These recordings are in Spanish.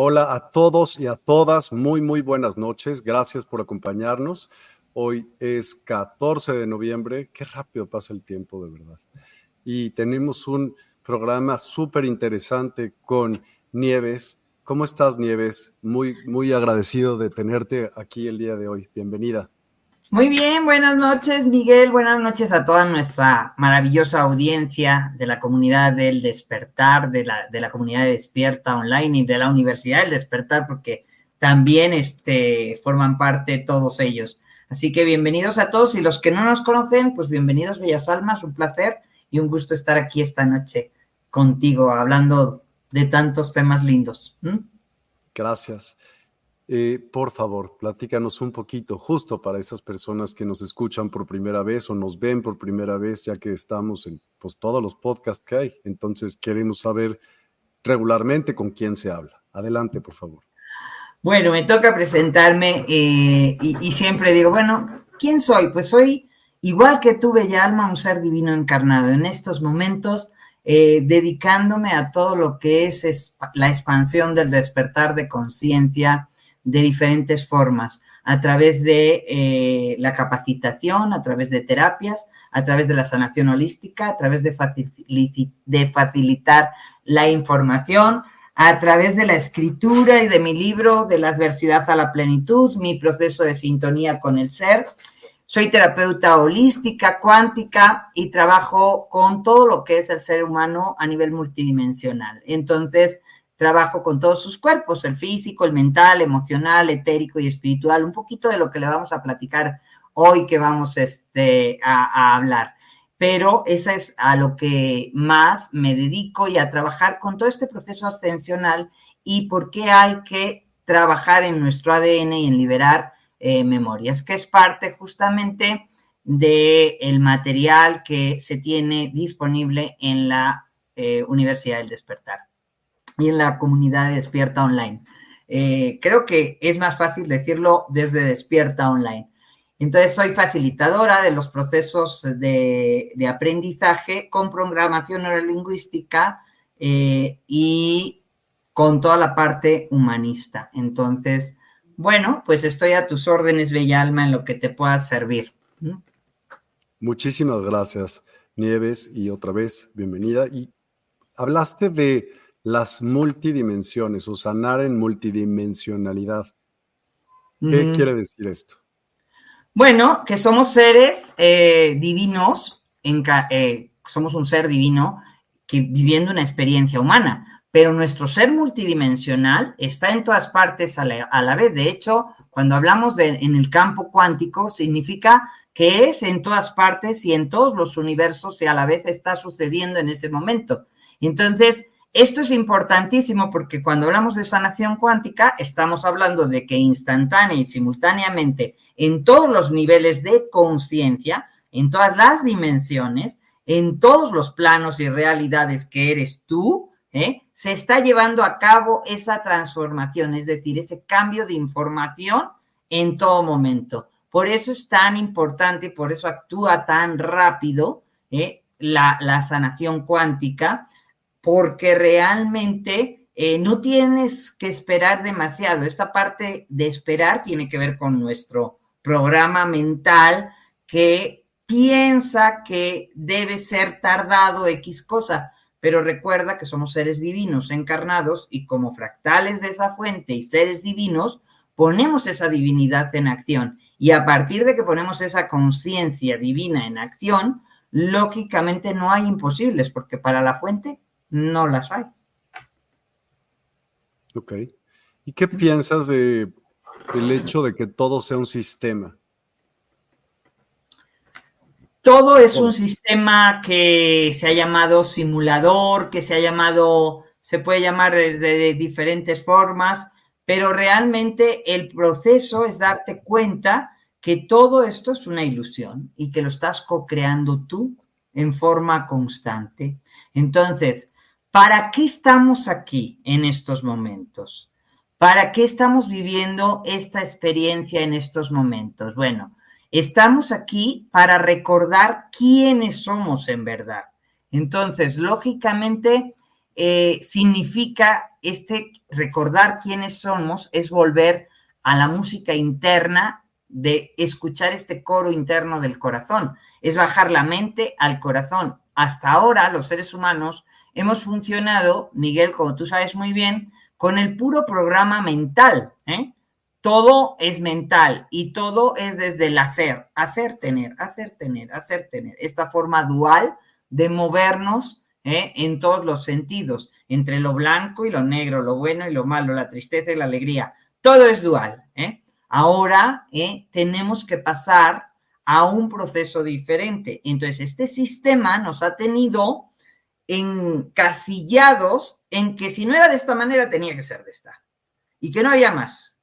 Hola, a todos y a todas. Muy, muy buenas noches. Gracias por acompañarnos. Hoy es 14 de noviembre. Qué rápido pasa el tiempo, de verdad. Y tenemos un programa súper interesante con Nieves. ¿Cómo estás, Nieves? Muy, muy agradecido de tenerte aquí el día de hoy. Bienvenida. Muy bien, buenas noches, Miguel. Buenas noches a toda nuestra maravillosa audiencia de la comunidad del despertar, de la, de la comunidad de despierta online y de la Universidad del Despertar, porque también este, forman parte todos ellos. Así que bienvenidos a todos y los que no nos conocen, pues bienvenidos, Bellas Almas, un placer y un gusto estar aquí esta noche contigo hablando de tantos temas lindos. Gracias. Eh, por favor, platícanos un poquito, justo para esas personas que nos escuchan por primera vez o nos ven por primera vez, ya que estamos en pues, todos los podcasts que hay. Entonces, queremos saber regularmente con quién se habla. Adelante, por favor. Bueno, me toca presentarme eh, y, siempre digo, bueno, ¿quién soy? Pues soy, igual que tú, Bella Alma, un ser divino encarnado. En estos momentos, eh, dedicándome a todo lo que es la expansión del despertar de conciencia, de diferentes formas, a través de eh, la capacitación, a través de terapias, a través de la sanación holística, a través de, de facilitar la información, a través de la escritura y de mi libro de la adversidad a la plenitud, mi proceso de sintonía con el ser. Soy terapeuta holística, cuántica y trabajo con todo lo que es el ser humano a nivel multidimensional. Entonces, trabajo con todos sus cuerpos, el físico, el mental, emocional, etérico y espiritual, un poquito de lo que le vamos a platicar hoy que vamos este, a, hablar. Pero esa es a lo que más me dedico y a trabajar con todo este proceso ascensional y por qué hay que trabajar en nuestro ADN y en liberar eh, memorias, que es parte justamente del el material que se tiene disponible en la eh, Universidad del Despertar y en la comunidad de Despierta Online. Eh, creo que es más fácil decirlo desde Despierta Online. Entonces, soy facilitadora de los procesos de, aprendizaje con programación neurolingüística eh, y con toda la parte humanista. Entonces, bueno, pues estoy a tus órdenes, Bella Alma, en lo que te pueda servir. Muchísimas gracias, Nieves, y otra vez, bienvenida. Y hablaste de las multidimensiones o sanar en multidimensionalidad. ¿Qué quiere decir esto? Bueno, que somos seres eh, divinos, en, eh, somos un ser divino que viviendo una experiencia humana, pero nuestro ser multidimensional está en todas partes a la, vez. De hecho, cuando hablamos de, en el campo cuántico, significa que es en todas partes y en todos los universos y a la vez está sucediendo en ese momento. Entonces, esto es importantísimo porque cuando hablamos de sanación cuántica, estamos hablando de que instantánea y simultáneamente en todos los niveles de conciencia, en todas las dimensiones, en todos los planos y realidades que eres tú, ¿eh? se está llevando a cabo esa transformación, es decir, ese cambio de información en todo momento. Por eso es tan importante por eso actúa tan rápido ¿eh? la sanación cuántica, porque realmente eh, no tienes que esperar demasiado. Esta parte de esperar tiene que ver con nuestro programa mental que piensa que debe ser tardado X cosa, pero recuerda que somos seres divinos encarnados y como fractales de esa fuente y seres divinos, ponemos esa divinidad en acción. Y a partir de que ponemos esa conciencia divina en acción, lógicamente no hay imposibles, porque para la fuente no las hay. Ok. ¿Y qué piensas de el hecho de que todo sea un sistema? Todo es un sistema que se ha llamado simulador, que se ha llamado, se puede llamar de diferentes formas, pero realmente el proceso es darte cuenta que todo esto es una ilusión y que lo estás co-creando tú en forma constante. Entonces, ¿Para qué estamos aquí en estos momentos? ¿Para qué estamos viviendo esta experiencia en estos momentos? Bueno, estamos aquí para recordar quiénes somos en verdad. Entonces, lógicamente, eh, significa este recordar quiénes somos, es volver a la música interna de escuchar este coro interno del corazón, es bajar la mente al corazón. Hasta ahora los seres humanos hemos funcionado, Miguel, como tú sabes muy bien, con el puro programa mental. ¿eh? Todo es mental y todo es desde el hacer, hacer, tener, hacer, tener, hacer, tener. Esta forma dual de movernos ¿eh? en todos los sentidos, entre lo blanco y lo negro, lo bueno y lo malo, la tristeza y la alegría. Todo es dual. ¿eh? Ahora tenemos que pasar a un proceso diferente. Entonces, este sistema nos ha tenido encasillados en que si no era de esta manera tenía que ser de esta y que no había más.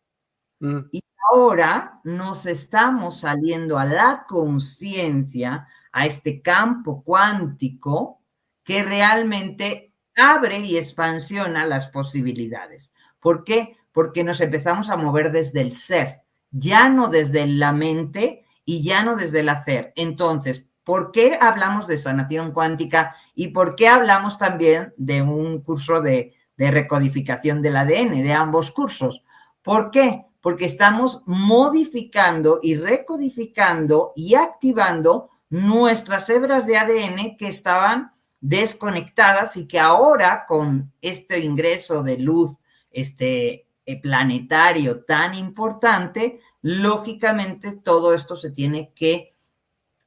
Mm. Y ahora nos estamos saliendo a la conciencia, a este campo cuántico que realmente abre y expansiona las posibilidades. ¿Por qué? Porque nos empezamos a mover desde el ser, ya no desde la mente y ya no desde el hacer. Entonces, ¿Por qué hablamos de sanación cuántica y por qué hablamos también de un curso de, recodificación del ADN, de ambos cursos? ¿Por qué? Porque estamos modificando y recodificando y activando nuestras hebras de ADN que estaban desconectadas y que ahora con este ingreso de luz este eh, planetario tan importante, lógicamente todo esto se tiene que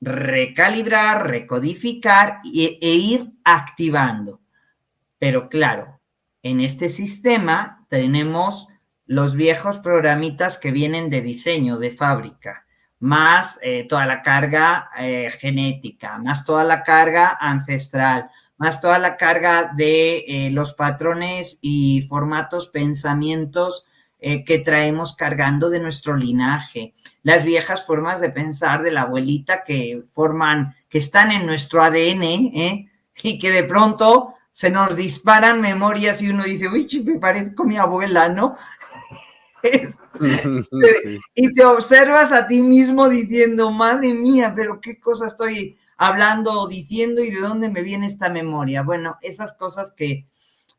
recalibrar, recodificar e, ir activando. Pero claro, en este sistema tenemos los viejos programitas que vienen de diseño, de fábrica, más eh, toda la carga eh, genética, más toda la carga ancestral, más toda la carga de eh, los patrones y formatos, pensamientos eh, que traemos cargando de nuestro linaje, las viejas formas de pensar de la abuelita que forman, que están en nuestro ADN, ¿eh? y que de pronto se nos disparan memorias y uno dice, uy, me parezco mi abuela, ¿no? Y te observas a ti mismo diciendo, madre mía, pero qué cosa estoy hablando o diciendo y de dónde me viene esta memoria. Bueno, esas cosas que,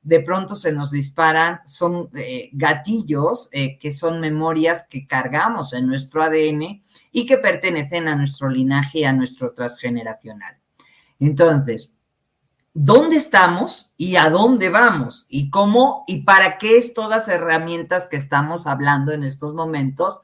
de pronto se nos disparan, son eh, gatillos eh, que son memorias que cargamos en nuestro ADN y que pertenecen a nuestro linaje y a nuestro transgeneracional. Entonces, ¿dónde estamos y a dónde vamos? ¿Y cómo y para qué es todas herramientas que estamos hablando en estos momentos?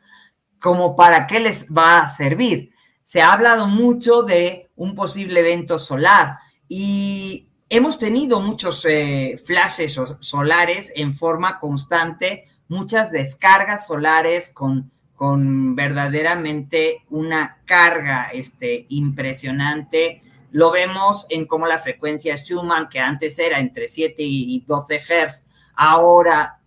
como para qué les va a servir. Se ha hablado mucho de un posible evento solar y hemos tenido muchos eh, flashes solares en forma constante, muchas descargas solares con, con verdaderamente una carga este, impresionante. Lo vemos en cómo la frecuencia Schumann, que antes era entre 7 y 12 Hz, ahora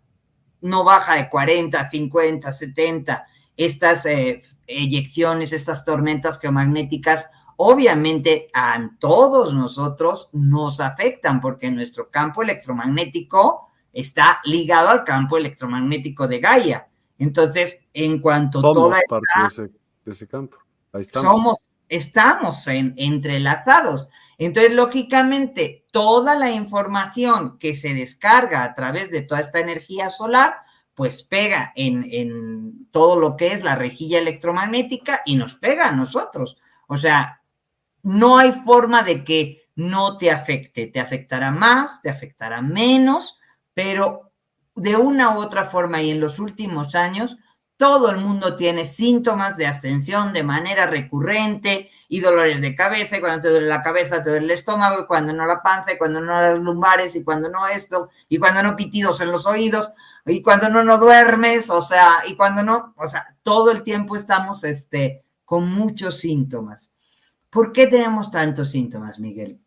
no baja de 40, 50, 70 estas eh, eyecciones, estas tormentas geomagnéticas, obviamente a todos nosotros nos afectan porque nuestro campo electromagnético está ligado al campo electromagnético de Gaia. Entonces, en cuanto somos toda parte de, ese, de, ese, campo, Ahí estamos. somos, estamos en, entrelazados. Entonces, lógicamente, toda la información que se descarga a través de toda esta energía solar, pues pega en, todo lo que es la rejilla electromagnética y nos pega a nosotros. O sea, no hay forma de que no te afecte. Te afectará más, te afectará menos, pero de una u otra forma y en los últimos años todo el mundo tiene síntomas de ascensión de manera recurrente y dolores de cabeza, y cuando te duele la cabeza, te duele el estómago, y cuando no la panza, y cuando no las lumbares, y cuando no esto, y cuando no pitidos en los oídos, y cuando no no duermes, o sea, y cuando no, o sea, todo el tiempo estamos este, con muchos síntomas. ¿Por qué tenemos tantos síntomas, Miguel?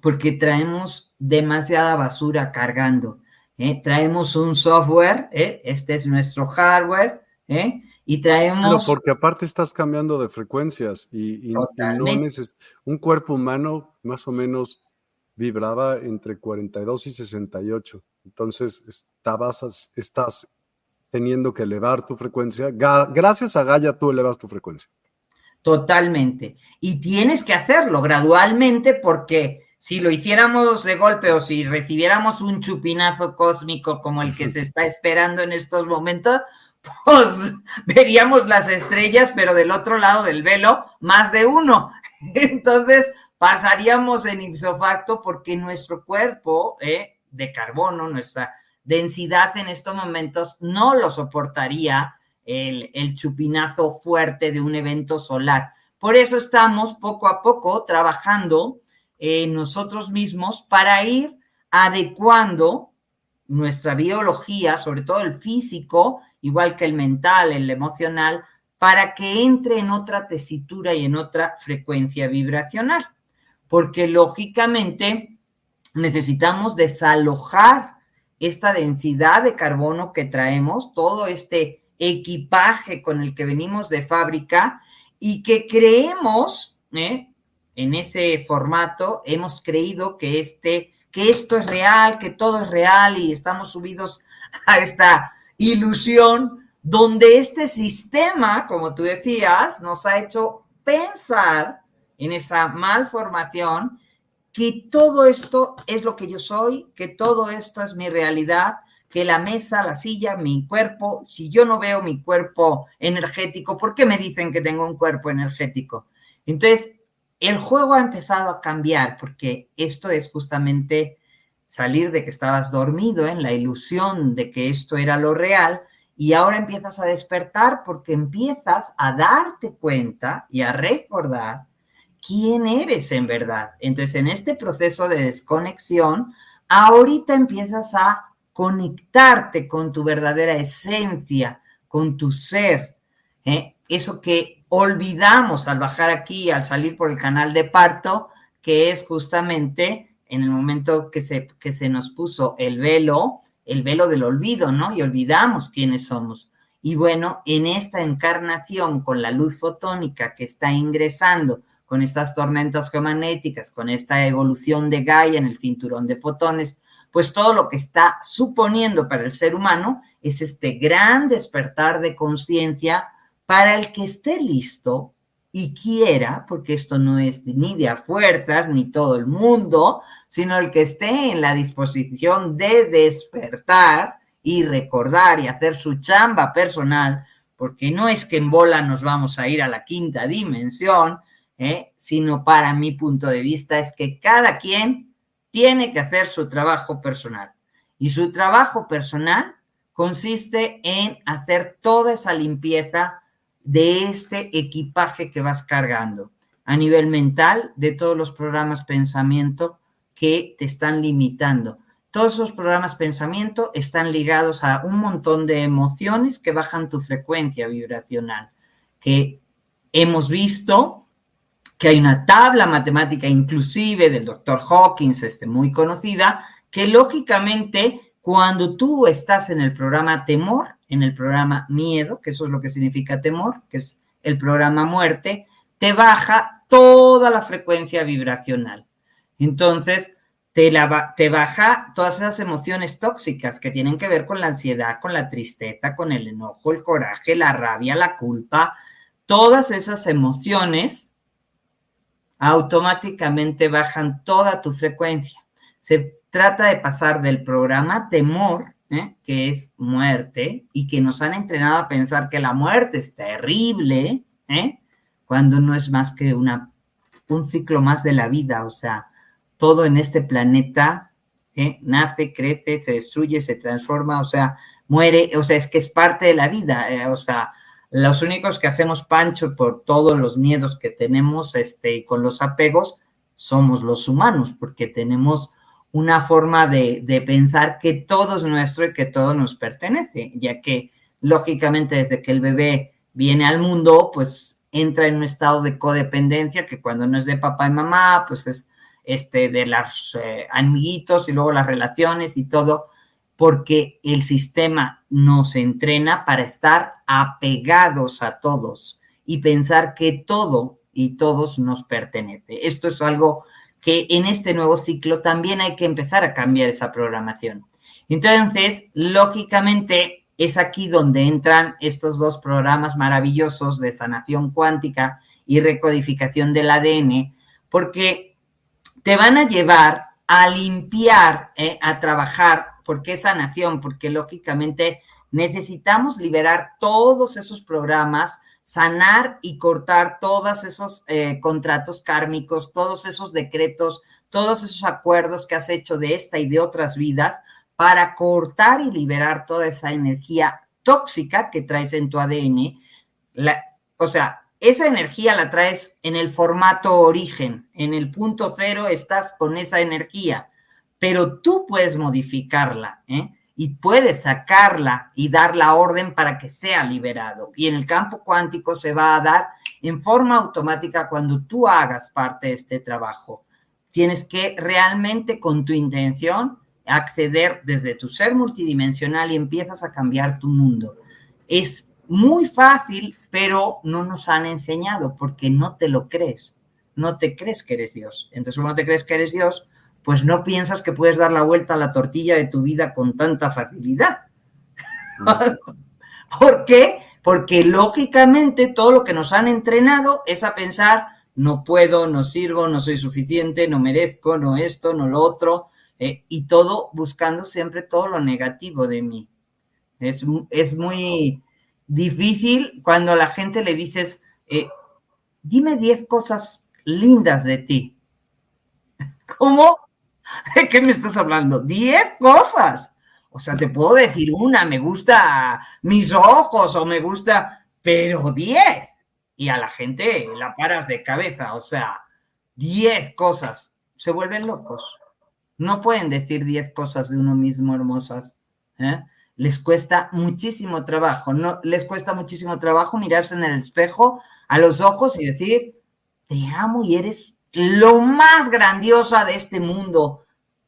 Porque traemos demasiada basura cargando. ¿eh? Traemos un software, ¿eh? este es nuestro hardware, ¿eh? Y traemos... porque aparte estás cambiando de frecuencias y, no un cuerpo humano más o menos vibraba entre 42 y 68. Entonces estabas, estás teniendo que elevar tu frecuencia. Gracias a Gaia tú elevas tu frecuencia. Totalmente. Y tienes que hacerlo gradualmente porque si lo hiciéramos de golpe o si recibiéramos un chupinazo cósmico como el que se está esperando en estos momentos, pues veríamos las estrellas, pero del otro lado del velo, más de uno. Entonces, pasaríamos en ipso facto porque nuestro cuerpo eh, de carbono, nuestra densidad en estos momentos, no lo soportaría el, chupinazo fuerte de un evento solar. Por eso estamos poco a poco trabajando en nosotros mismos para ir adecuando nuestra biología, sobre todo el físico, igual que el mental, el emocional, para que entre en otra tesitura y en otra frecuencia vibracional. Porque lógicamente necesitamos desalojar esta densidad de carbono que traemos, todo este equipaje con el que venimos de fábrica y que creemos, ¿eh? en ese formato, hemos creído que este que esto es real, que todo es real y estamos subidos a esta ilusión donde este sistema, como tú decías, nos ha hecho pensar en esa malformación que todo esto es lo que yo soy, que todo esto es mi realidad, que la mesa, la silla, mi cuerpo, si yo no veo mi cuerpo energético, ¿por qué me dicen que tengo un cuerpo energético? Entonces, el juego ha empezado a cambiar porque esto es justamente salir de que estabas dormido en la ilusión de que esto era lo real y ahora empiezas a despertar porque empiezas a darte cuenta y a recordar quién eres en verdad. Entonces, en este proceso de desconexión, ahorita empiezas a conectarte con tu verdadera esencia, con tu ser. ¿eh? Eso que olvidamos al bajar aquí, al salir por el canal de parto, que es justamente en el momento que se, que se nos puso el velo, el velo del olvido, ¿no? Y olvidamos quiénes somos. Y bueno, en esta encarnación con la luz fotónica que está ingresando, con estas tormentas geomagnéticas, con esta evolución de Gaia en el cinturón de fotones, pues todo lo que está suponiendo para el ser humano es este gran despertar de conciencia para el que esté listo y quiera, porque esto no es ni de a fuerzas, ni todo el mundo, sino el que esté en la disposición de despertar y recordar y hacer su chamba personal, porque no es que en bola nos vamos a ir a la quinta dimensión, ¿eh? sino para mi punto de vista es que cada quien tiene que hacer su trabajo personal. Y su trabajo personal consiste en hacer toda esa limpieza de este equipaje que vas cargando a nivel mental de todos los programas pensamiento que te están limitando. Todos esos programas pensamiento están ligados a un montón de emociones que bajan tu frecuencia vibracional, que hemos visto que hay una tabla matemática inclusive del doctor Hawkins, este, muy conocida, que lógicamente cuando tú estás en el programa temor, en el programa miedo, que eso es lo que significa temor, que es el programa muerte, te baja toda la frecuencia vibracional. Entonces, te, baja todas esas emociones tóxicas que tienen que ver con la ansiedad, con la tristeza, con el enojo, el coraje, la rabia, la culpa. Todas esas emociones automáticamente bajan toda tu frecuencia. Se trata de pasar del programa temor, ¿eh? que es muerte, y que nos han entrenado a pensar que la muerte es terrible, ¿eh? cuando no es más que una, un ciclo más de la vida, o sea, todo en este planeta ¿eh? nace, crece, se destruye, se transforma, o sea, muere, o sea, es que es parte de la vida, eh, o sea, los únicos que hacemos pancho por todos los miedos que tenemos este, y con los apegos somos los humanos, porque tenemos una forma de, de, pensar que todo es nuestro y que todo nos pertenece, ya que lógicamente desde que el bebé viene al mundo, pues entra en un estado de codependencia que cuando no es de papá y mamá, pues es este, de los eh, amiguitos y luego las relaciones y todo, porque el sistema nos entrena para estar apegados a todos y pensar que todo y todos nos pertenece. Esto es algo que en este nuevo ciclo también hay que empezar a cambiar esa programación. Entonces, lógicamente, es aquí donde entran estos dos programas maravillosos de sanación cuántica y recodificación del ADN, porque te van a llevar a limpiar, eh, a trabajar. ¿Por qué sanación? Porque lógicamente necesitamos liberar todos esos programas, sanar y cortar todos esos eh, contratos kármicos, todos esos decretos, todos esos acuerdos que has hecho de esta y de otras vidas, para cortar y liberar toda esa energía tóxica que traes en tu ADN. o sea, esa energía la traes en el formato origen, en el punto cero estás con esa energía, pero tú puedes modificarla ¿eh? y puedes sacarla y dar la orden para que sea liberado. Y en el campo cuántico se va a dar en forma automática cuando tú hagas parte de este trabajo. Tienes que realmente con tu intención acceder desde tu ser multidimensional y empiezas a cambiar tu mundo. Es muy fácil, pero no nos han enseñado porque no te lo crees. No te crees que eres Dios. Entonces, como no te crees que eres Dios, pues no piensas que puedes dar la vuelta a la tortilla de tu vida con tanta facilidad. ¿Por qué? Porque lógicamente todo lo que nos han entrenado es a pensar, no puedo, no sirvo, no soy suficiente, no merezco, no esto, no lo otro, eh, y todo buscando siempre todo lo negativo de mí. Es, es muy difícil cuando a la gente le dices, eh, dime 10 cosas lindas de ti. ¿Cómo? ¿De qué me estás hablando? 10 cosas. O sea, te puedo decir una, me gusta mis ojos o me gusta, pero 10. Y a la gente la paras de cabeza, o sea, 10 cosas. Se vuelven locos. No pueden decir diez cosas de uno mismo hermosas. ¿eh? Les cuesta muchísimo trabajo, no, les cuesta muchísimo trabajo mirarse en el espejo a los ojos y decir, te amo y eres lo más grandiosa de este mundo.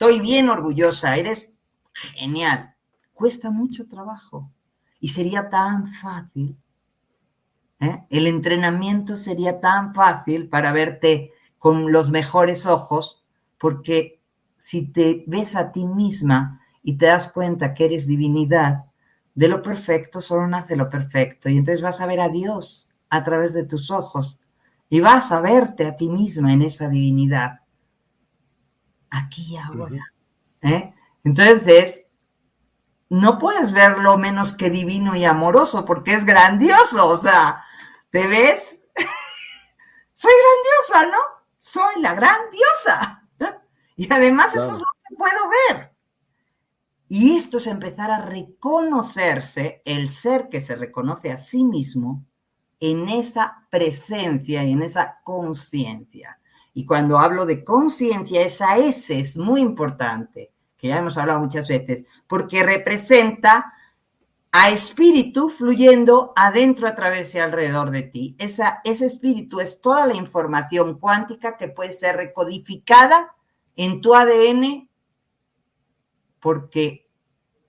Estoy bien orgullosa, eres genial. Cuesta mucho trabajo y sería tan fácil. ¿eh? El entrenamiento sería tan fácil para verte con los mejores ojos, porque si te ves a ti misma y te das cuenta que eres divinidad, de lo perfecto solo nace lo perfecto. Y entonces vas a ver a Dios a través de tus ojos y vas a verte a ti misma en esa divinidad. Aquí y ahora. ¿eh? Entonces, no puedes verlo menos que divino y amoroso porque es grandioso. O sea, ¿te ves? Soy grandiosa, ¿no? Soy la grandiosa. Y además eso es lo que puedo ver. Y esto es empezar a reconocerse, el ser que se reconoce a sí mismo, en esa presencia y en esa conciencia. Y cuando hablo de conciencia, esa S es muy importante, que ya hemos hablado muchas veces, porque representa a espíritu fluyendo adentro, a través y alrededor de ti. Esa, ese espíritu es toda la información cuántica que puede ser recodificada en tu ADN porque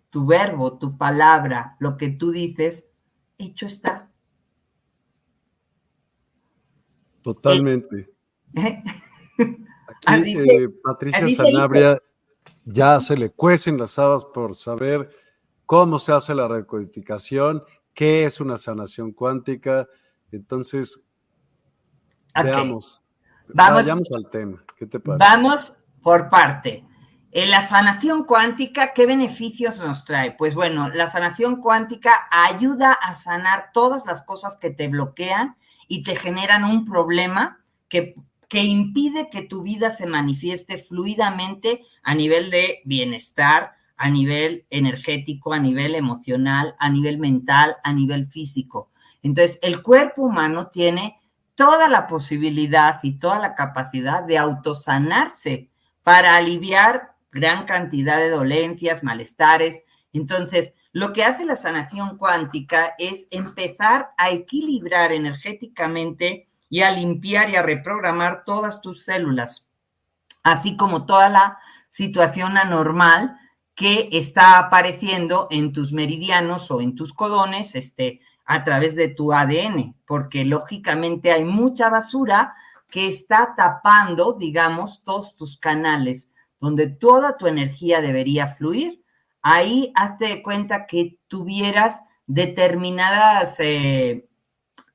tu verbo, tu palabra, lo que tú dices, hecho está. Totalmente. Aquí, eh, Patricia Sanabria ya se le cuecen las habas por saber cómo se hace la recodificación, qué es una sanación cuántica. Entonces, veamos. Vamos, Vayamos al tema. ¿Qué te parece? Vamos por parte. En la sanación cuántica, ¿qué beneficios nos trae? Pues bueno, la sanación cuántica ayuda a sanar todas las cosas que te bloquean y te generan un problema que, que impide que tu vida se manifieste fluidamente a nivel de bienestar, a nivel energético, a nivel emocional, a nivel mental, a nivel físico. Entonces, el cuerpo humano tiene toda la posibilidad y toda la capacidad de autosanarse para aliviar gran cantidad de dolencias, malestares. Entonces, lo que hace la sanación cuántica es empezar a equilibrar energéticamente y a limpiar y a reprogramar todas tus células, así como toda la situación anormal que está apareciendo en tus meridianos o en tus codones este, a través de tu ADN, porque lógicamente hay mucha basura que está tapando, digamos, todos tus canales, donde toda tu energía debería fluir. Ahí hazte cuenta que tuvieras determinadas eh,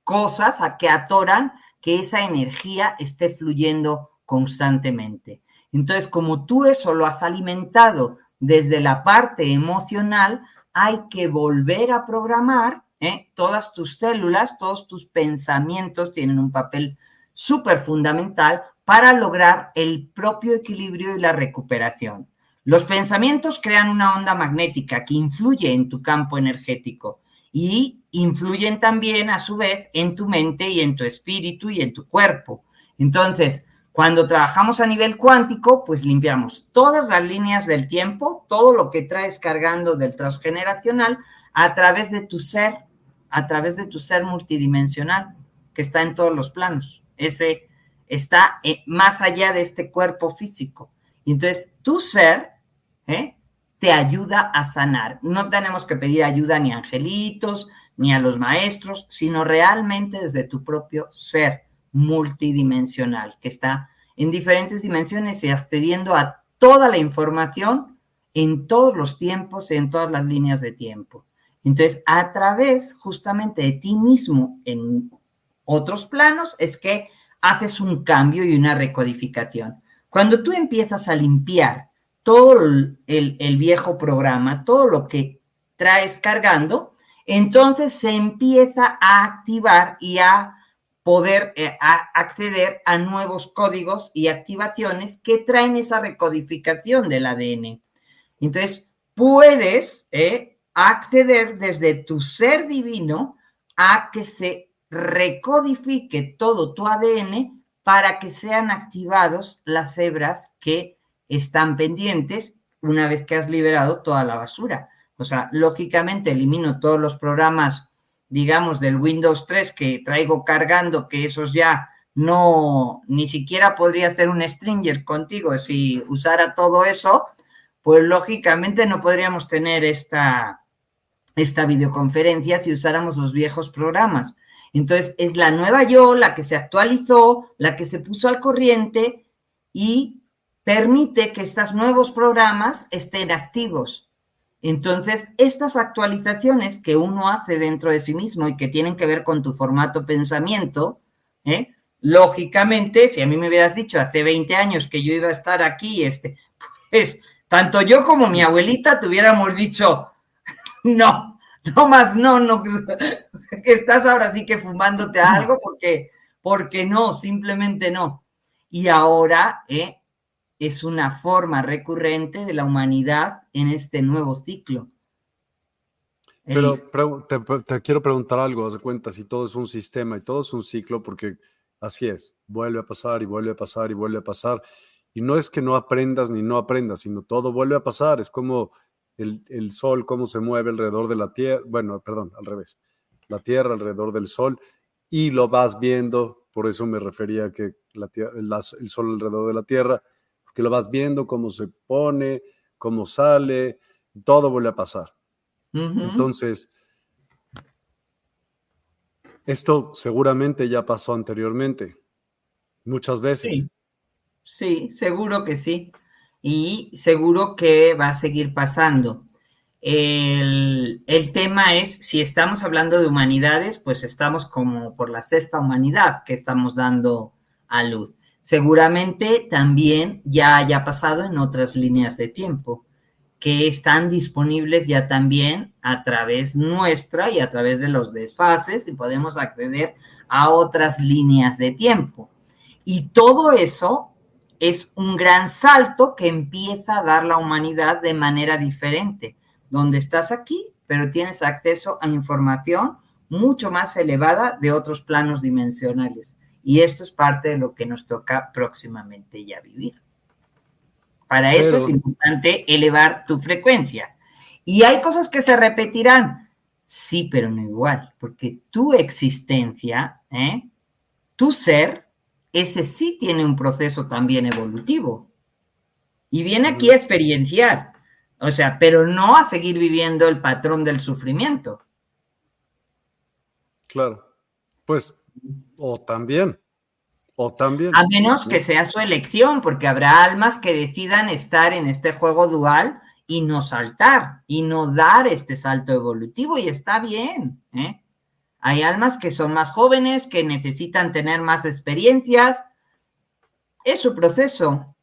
cosas a que atoran que esa energía esté fluyendo constantemente. Entonces, como tú eso lo has alimentado desde la parte emocional, hay que volver a programar ¿eh? todas tus células, todos tus pensamientos tienen un papel súper fundamental para lograr el propio equilibrio y la recuperación. Los pensamientos crean una onda magnética que influye en tu campo energético y influyen también a su vez en tu mente y en tu espíritu y en tu cuerpo. Entonces, cuando trabajamos a nivel cuántico, pues limpiamos todas las líneas del tiempo, todo lo que traes cargando del transgeneracional a través de tu ser, a través de tu ser multidimensional, que está en todos los planos. Ese está eh, más allá de este cuerpo físico. Entonces, tu ser ¿eh? te ayuda a sanar. No tenemos que pedir ayuda ni angelitos, ni a los maestros, sino realmente desde tu propio ser multidimensional, que está en diferentes dimensiones y accediendo a toda la información en todos los tiempos, en todas las líneas de tiempo. Entonces, a través justamente de ti mismo en otros planos es que haces un cambio y una recodificación. Cuando tú empiezas a limpiar todo el, el, viejo programa, todo lo que traes cargando, entonces se empieza a activar y a poder eh, acceder a nuevos códigos y activaciones que traen esa recodificación del ADN. Entonces, puedes eh, acceder desde tu ser divino a que se recodifique todo tu ADN para que sean activados las hebras que están pendientes una vez que has liberado toda la basura. O sea, lógicamente elimino todos los programas digamos, del Windows 3 que traigo cargando, que esos ya no, ni siquiera podría hacer un stringer contigo si usara todo eso, pues lógicamente no podríamos tener esta, esta videoconferencia si usáramos los viejos programas. Entonces, es la nueva yo la que se actualizó, la que se puso al corriente y permite que estos nuevos programas estén activos. Entonces, estas actualizaciones que uno hace dentro de sí mismo y que tienen que ver con tu formato pensamiento, ¿eh? lógicamente, si a mí me hubieras dicho hace 20 años que yo iba a estar aquí, este, pues tanto yo como mi abuelita te hubiéramos dicho, no, no más, no, no, que estás ahora sí que fumándote algo porque, porque no, simplemente no. Y ahora, ¿eh? Es una forma recurrente de la humanidad en este nuevo ciclo. Pero te, quiero preguntar algo, haz de cuenta, si todo es un sistema y todo es un ciclo, porque así es, vuelve a pasar y vuelve a pasar y vuelve a pasar. Y no es que no aprendas ni no aprendas, sino todo vuelve a pasar. Es como el, el sol, cómo se mueve alrededor de la Tierra, bueno, perdón, al revés, la Tierra alrededor del sol y lo vas viendo, por eso me refería que la tierra, el sol alrededor de la Tierra, que lo vas viendo cómo se pone, cómo sale, todo vuelve a pasar. Entonces, esto seguramente ya pasó anteriormente, muchas veces. Sí. seguro que sí. Y seguro que va a seguir pasando. El, el, tema es, si estamos hablando de humanidades, pues estamos como por la sexta humanidad que estamos dando a luz. Seguramente también ya haya pasado en otras líneas de tiempo que están disponibles ya también a través nuestra y a través de los desfases y podemos acceder a otras líneas de tiempo. Y todo eso es un gran salto que empieza a dar la humanidad de manera diferente, donde estás aquí, pero tienes acceso a información mucho más elevada de otros planos dimensionales. Y esto es parte de lo que nos toca próximamente ya vivir. Para eso es importante elevar tu frecuencia. Y hay cosas que se repetirán. Sí, pero no igual, porque tu existencia, ¿eh? tu ser, ese sí tiene un proceso también evolutivo. Y viene aquí a experienciar, o sea, pero no a seguir viviendo el patrón del sufrimiento. Claro, pues, o también, también. A menos que sea su elección, porque habrá almas que decidan estar en este juego dual y no saltar y no dar este salto evolutivo y está bien. ¿eh? Hay almas que son más jóvenes, que necesitan tener más experiencias. Es su proceso.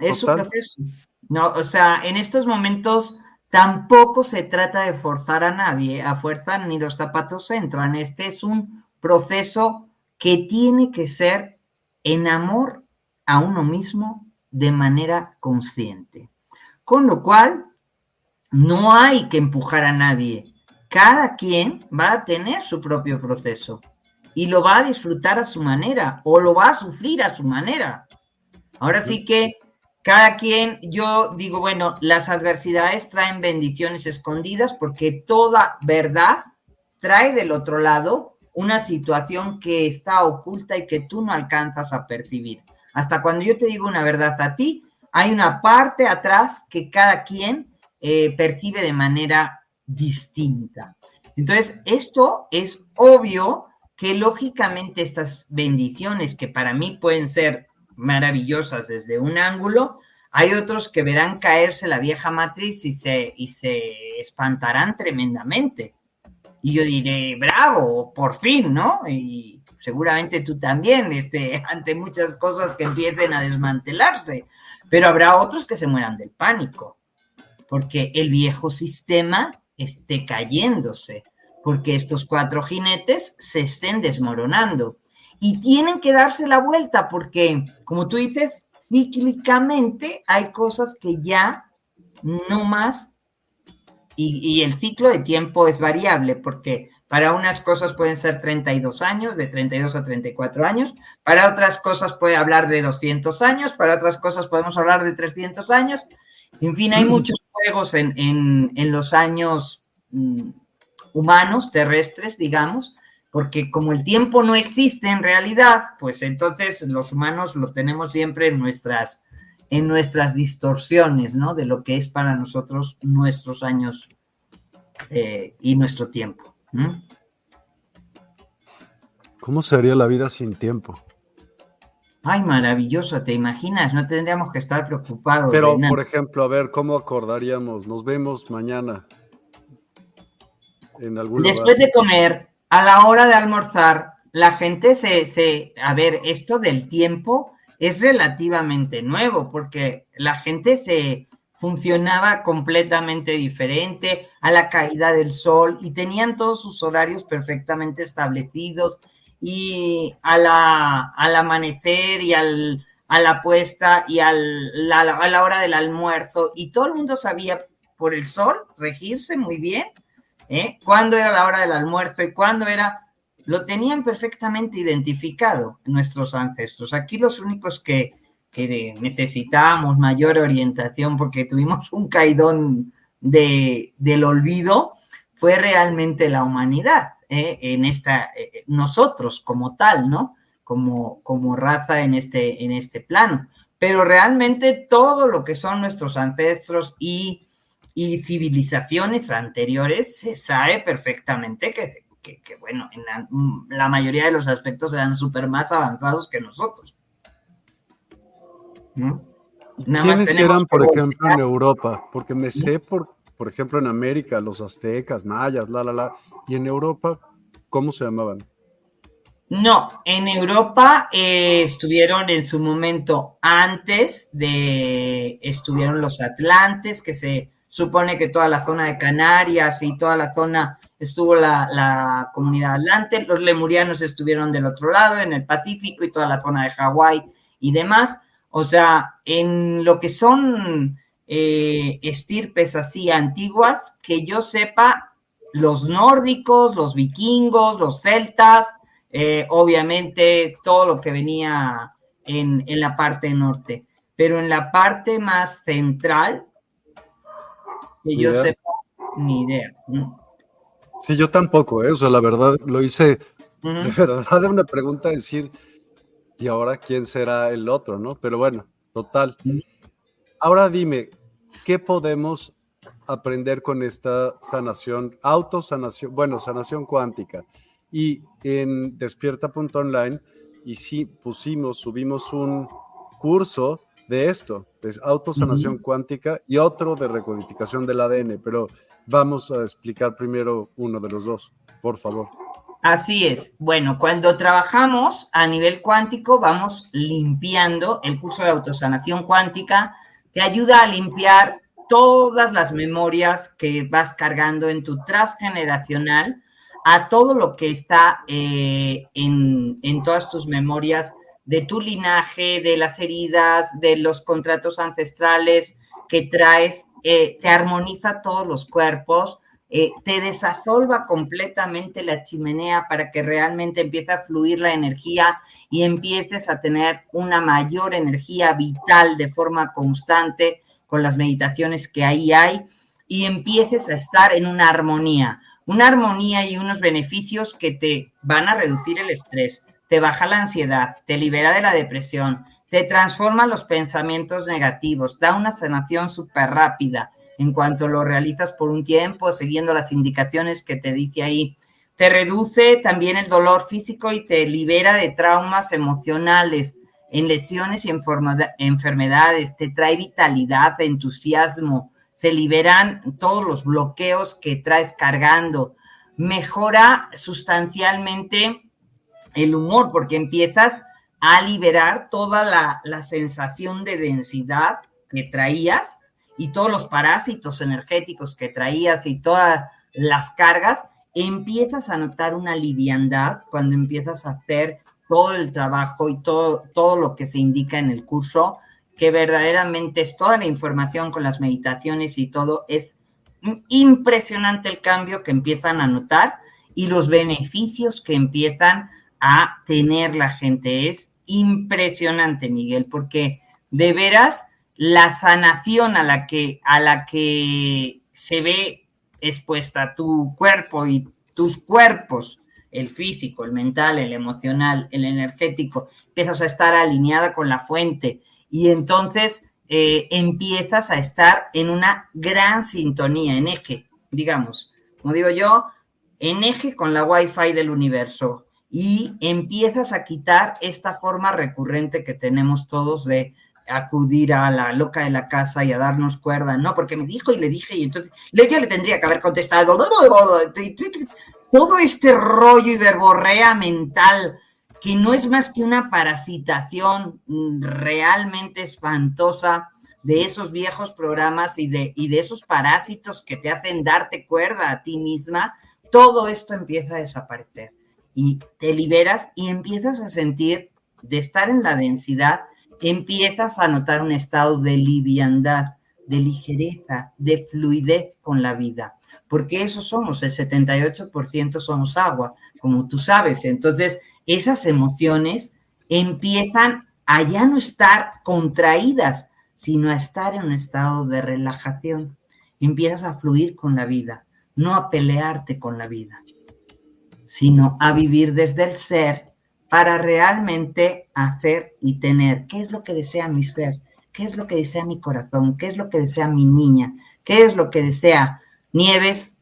Es su proceso. No, o sea, en estos momentos tampoco se trata de forzar a nadie. A fuerza ni los zapatos entran. Este es un proceso que tiene que ser en amor a uno mismo de manera consciente. Con lo cual, no hay que empujar a nadie. Cada quien va a tener su propio proceso y lo va a disfrutar a su manera o lo va a sufrir a su manera. Ahora sí que cada quien, yo digo, bueno, las adversidades traen bendiciones escondidas porque toda verdad trae del otro lado una situación que está oculta y que tú no alcanzas a percibir. Hasta cuando yo te digo una verdad a ti, hay una parte atrás que cada quien eh, percibe de manera distinta. Entonces, esto es obvio que lógicamente estas bendiciones que para mí pueden ser maravillosas desde un ángulo, hay otros que verán caerse la vieja matriz y se, y se espantarán tremendamente. Y yo diré, bravo, por fin, ¿no? Y seguramente tú también, este, ante muchas cosas que empiecen a desmantelarse. Pero habrá otros que se mueran del pánico, porque el viejo sistema esté cayéndose, porque estos cuatro jinetes se estén desmoronando. Y tienen que darse la vuelta, porque, como tú dices, cíclicamente hay cosas que ya no más y, el ciclo de tiempo es variable porque para unas cosas pueden ser 32 años, de 32 a 34 años, para otras cosas puede hablar de 200 años, para otras cosas podemos hablar de 300 años. En fin, hay mm. muchos juegos en, en, los años mm, humanos, terrestres, digamos, porque como el tiempo no existe en realidad, pues entonces los humanos lo tenemos siempre en nuestras en nuestras distorsiones, ¿no? De lo que es para nosotros nuestros años eh, y nuestro tiempo. ¿Cómo sería la vida sin tiempo? Ay, maravilloso, ¿te imaginas? No tendríamos que estar preocupados. Pero, por ejemplo, a ver, ¿cómo acordaríamos? Nos vemos mañana en algún Después de comer, a la hora de almorzar, la gente se, se, a ver, esto del tiempo es relativamente nuevo porque la gente se funcionaba completamente diferente a la caída del sol y tenían todos sus horarios perfectamente establecidos y a la, al amanecer y al, a la puesta y al, a la hora del almuerzo. Y todo el mundo sabía por el sol, regirse muy bien, ¿eh? cuándo era la hora del almuerzo y cuándo era, lo tenían perfectamente identificado nuestros ancestros. Aquí los únicos que, que necesitábamos mayor orientación porque tuvimos un caidón de, del olvido fue realmente la humanidad, ¿eh? en esta, eh, nosotros como tal, ¿no? Como, como raza en este, en este plano. Pero realmente todo lo que son nuestros ancestros y, y civilizaciones anteriores se sabe perfectamente que, que, bueno, en la, la, mayoría de los aspectos eran súper más avanzados que nosotros. ¿No? ¿Quiénes eran, por ejemplo, en Europa? Porque me sé por por ejemplo, en América, los aztecas, mayas, la, la, la, y en Europa, ¿cómo se llamaban? No, en Europa eh, estuvieron en su momento antes de, estuvieron los atlantes, que se supone que toda la zona de Canarias y toda la zona estuvo la, la comunidad atlante, los lemurianos estuvieron del otro lado, en el Pacífico y toda la zona de Hawái y demás. O sea, en lo que son eh, estirpes así antiguas, que yo sepa, los nórdicos, los vikingos, los celtas, eh, obviamente todo lo que venía en, la parte norte, pero en la parte más central, que yo sepa, ni idea. Sí, yo tampoco, ¿eh? o sea, la verdad lo hice, de verdad, de una pregunta decir, ¿y ahora quién será el otro, no? Pero bueno, total. Ahora dime, ¿qué podemos aprender con esta sanación, autosanación, bueno, sanación cuántica? Y en despierta.online, y sí pusimos, subimos un curso de esto, de autosanación cuántica y otro de recodificación del ADN, pero vamos a explicar primero uno de los dos, por favor. Así es. Bueno, cuando trabajamos a nivel cuántico, vamos limpiando el curso de autosanación cuántica te ayuda a limpiar todas las memorias que vas cargando en tu transgeneracional a todo lo que está eh, en, todas tus memorias de tu linaje, de las heridas, de los contratos ancestrales que traes, eh, te armoniza todos los cuerpos, eh, te desazolva completamente la chimenea para que realmente empiece a fluir la energía y empieces a tener una mayor energía vital de forma constante con las meditaciones que ahí hay y empieces a estar en una armonía, una armonía y unos beneficios que te van a reducir el estrés, te baja la ansiedad, te libera de la depresión, te transforma los pensamientos negativos, da una sanación súper rápida en cuanto lo realizas por un tiempo, siguiendo las indicaciones que te dice ahí. Te reduce también el dolor físico y te libera de traumas emocionales, en lesiones y enfermedades, te trae vitalidad, entusiasmo, se liberan todos los bloqueos que traes cargando, mejora sustancialmente el humor porque empiezas a liberar toda la, la sensación de densidad que traías y todos los parásitos energéticos que traías y todas las cargas, empiezas a notar una liviandad cuando empiezas a hacer todo el trabajo y todo, todo lo que se indica en el curso, que verdaderamente es toda la información con las meditaciones y todo, es impresionante el cambio que empiezan a notar y los beneficios que empiezan a tener la gente. Es impresionante, Miguel, porque de veras la sanación a la que, a la que se ve expuesta tu cuerpo y tus cuerpos, el físico, el mental, el emocional, el energético, empiezas a estar alineada con la fuente y entonces eh, empiezas a estar en una gran sintonía, en eje, digamos, como digo yo, en eje con la Wi-Fi del universo y empiezas a quitar esta forma recurrente que tenemos todos de acudir a la loca de la casa y a darnos cuerda, no, porque me dijo y le dije y entonces yo le tendría que haber contestado todo este rollo y verborrea mental que no es más que una parasitación realmente espantosa de esos viejos programas y de, y de esos parásitos que te hacen darte cuerda a ti misma, todo esto empieza a desaparecer y te liberas y empiezas a sentir de estar en la densidad empiezas a notar un estado de liviandad, de ligereza, de fluidez con la vida, porque eso somos, el 78% somos agua, como tú sabes. Entonces, esas emociones empiezan a ya no estar contraídas, sino a estar en un estado de relajación. Empiezas a fluir con la vida, no a pelearte con la vida, sino a vivir desde el ser para realmente hacer y tener qué es lo que desea mi ser, qué es lo que desea mi corazón, qué es lo que desea mi niña, qué es lo que desea Nieves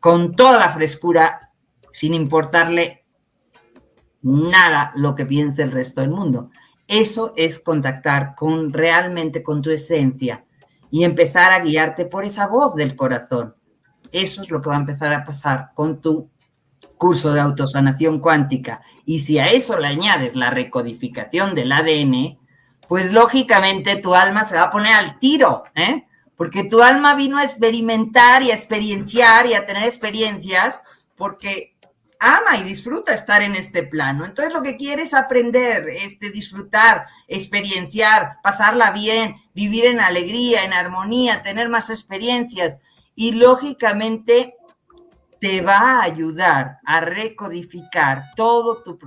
con toda la frescura, sin importarle nada lo que piense el resto del mundo. Eso es contactar con realmente con tu esencia y empezar a guiarte por esa voz del corazón. Eso es lo que va a empezar a pasar con tu curso de autosanación cuántica. Y si a eso le añades la recodificación del ADN, pues lógicamente tu alma se va a poner al tiro, ¿eh? Porque tu alma vino a experimentar y a experienciar y a tener experiencias porque ama y disfruta estar en este plano. Entonces lo que quiere es aprender, este, disfrutar, experienciar, pasarla bien, vivir en alegría, en armonía, tener más experiencias. Y lógicamente te va a ayudar a recodificar todo tu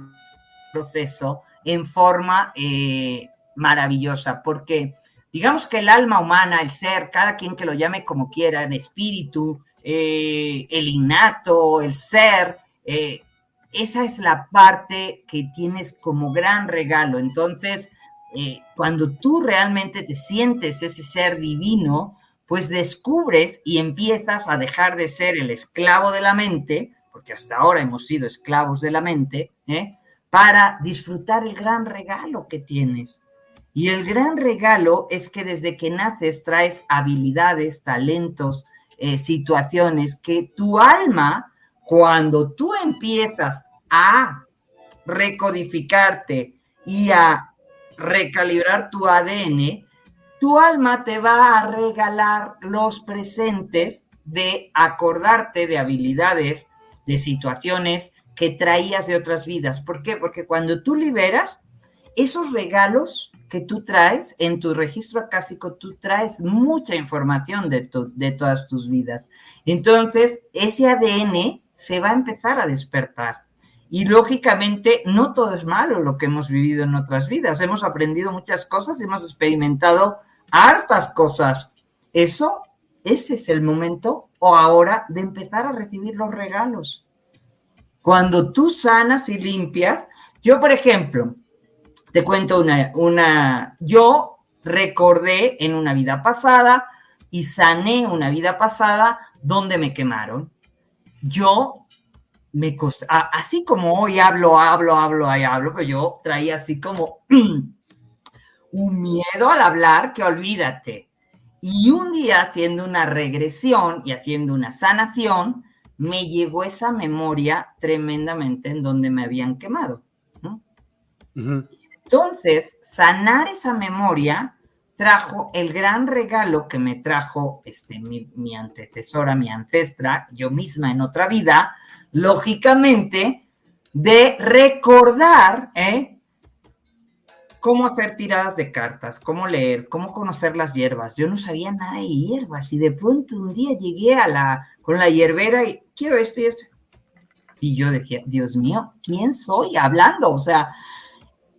proceso en forma eh, maravillosa, porque digamos que el alma humana, el ser, cada quien que lo llame como quiera, el espíritu, eh, el innato, el ser, eh, esa es la parte que tienes como gran regalo. Entonces, cuando tú realmente te sientes ese ser divino, pues descubres y empiezas a dejar de ser el esclavo de la mente, porque hasta ahora hemos sido esclavos de la mente, para disfrutar el gran regalo que tienes. Y el gran regalo es que desde que naces traes habilidades, talentos, eh, situaciones que tu alma, cuando tú empiezas a recodificarte y a recalibrar tu ADN, tu alma te va a regalar los presentes de acordarte de habilidades, de situaciones que traías de otras vidas. ¿Por qué? Porque cuando tú liberas, esos regalos que tú traes en tu registro acásico, tú traes mucha información de, de todas tus vidas. Entonces, ese ADN se va a empezar a despertar. Y lógicamente, no todo es malo lo que hemos vivido en otras vidas. Hemos aprendido muchas cosas, hemos experimentado hartas cosas. Eso, ese es el momento o ahora de empezar a recibir los regalos. Cuando tú sanas y limpias, yo, por ejemplo, te cuento una, una, yo recordé en una vida pasada y sané una vida pasada donde me quemaron. Yo me así como hoy hablo, hablo, hablo, ahí hablo, pero yo traía así como un miedo al hablar que olvídate. Y un día haciendo una regresión y haciendo una sanación, me llegó esa memoria tremendamente en donde me habían quemado. ¿no? Entonces, sanar esa memoria trajo el gran regalo que me trajo este, mi, antecesora, mi ancestra, yo misma en otra vida, lógicamente, de recordar ¿eh? Cómo hacer tiradas de cartas, cómo leer, cómo conocer las hierbas. Yo no sabía nada de hierbas y de pronto un día llegué a la, con la hierbera y quiero esto y esto. Y yo decía, Dios mío, ¿quién soy hablando? O sea,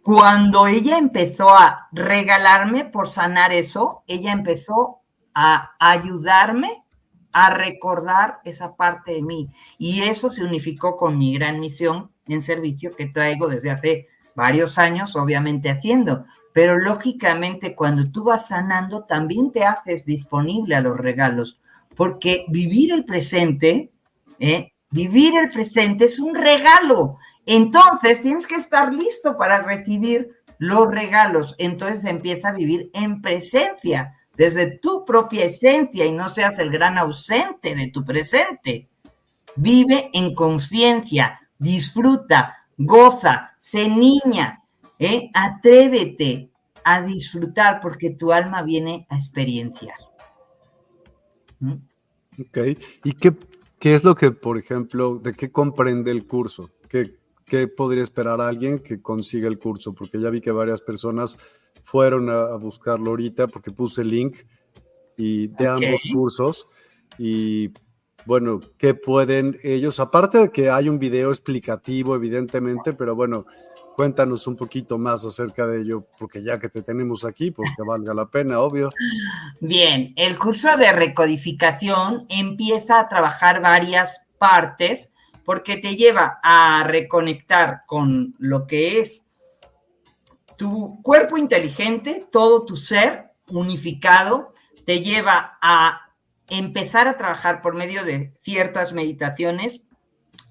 cuando ella empezó a regalarme por sanar eso, ella empezó a ayudarme a recordar esa parte de mí. Y eso se unificó con mi gran misión en servicio que traigo desde hace varios años, obviamente haciendo. Pero lógicamente cuando tú vas sanando, también te haces disponible a los regalos, porque vivir el presente, ¿eh? vivir el presente es un regalo. Entonces tienes que estar listo para recibir los regalos. Entonces empieza a vivir en presencia, desde tu propia esencia y no seas el gran ausente de tu presente. Vive en conciencia, disfruta, goza, sé niña, ¿eh? atrévete a disfrutar porque tu alma viene a experienciar. ¿Mm? Ok, ¿y qué, qué, es lo que, por ejemplo, de qué comprende el curso? ¿Qué, ¿qué podría esperar a alguien que consiga el curso? Porque ya vi que varias personas fueron a, buscarlo ahorita porque puse el link, y de ambos cursos. Y bueno, ¿qué pueden ellos? Aparte de que hay un video explicativo, evidentemente, pero bueno, cuéntanos un poquito más acerca de ello, porque ya que te tenemos aquí, pues que valga la pena, obvio. Bien, el curso de recodificación empieza a trabajar varias partes porque te lleva a reconectar con lo que es tu cuerpo inteligente, todo tu ser unificado, te lleva a empezar a trabajar por medio de ciertas meditaciones,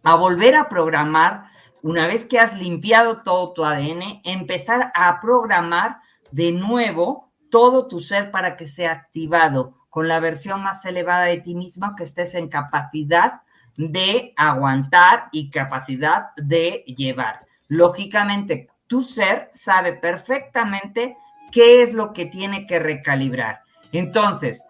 a volver a programar una vez que has limpiado todo tu ADN, empezar a programar de nuevo todo tu ser para que sea activado con la versión más elevada de ti misma, que estés en capacidad de aguantar y capacidad de llevar. Lógicamente, tu ser sabe perfectamente qué es lo que tiene que recalibrar. Entonces,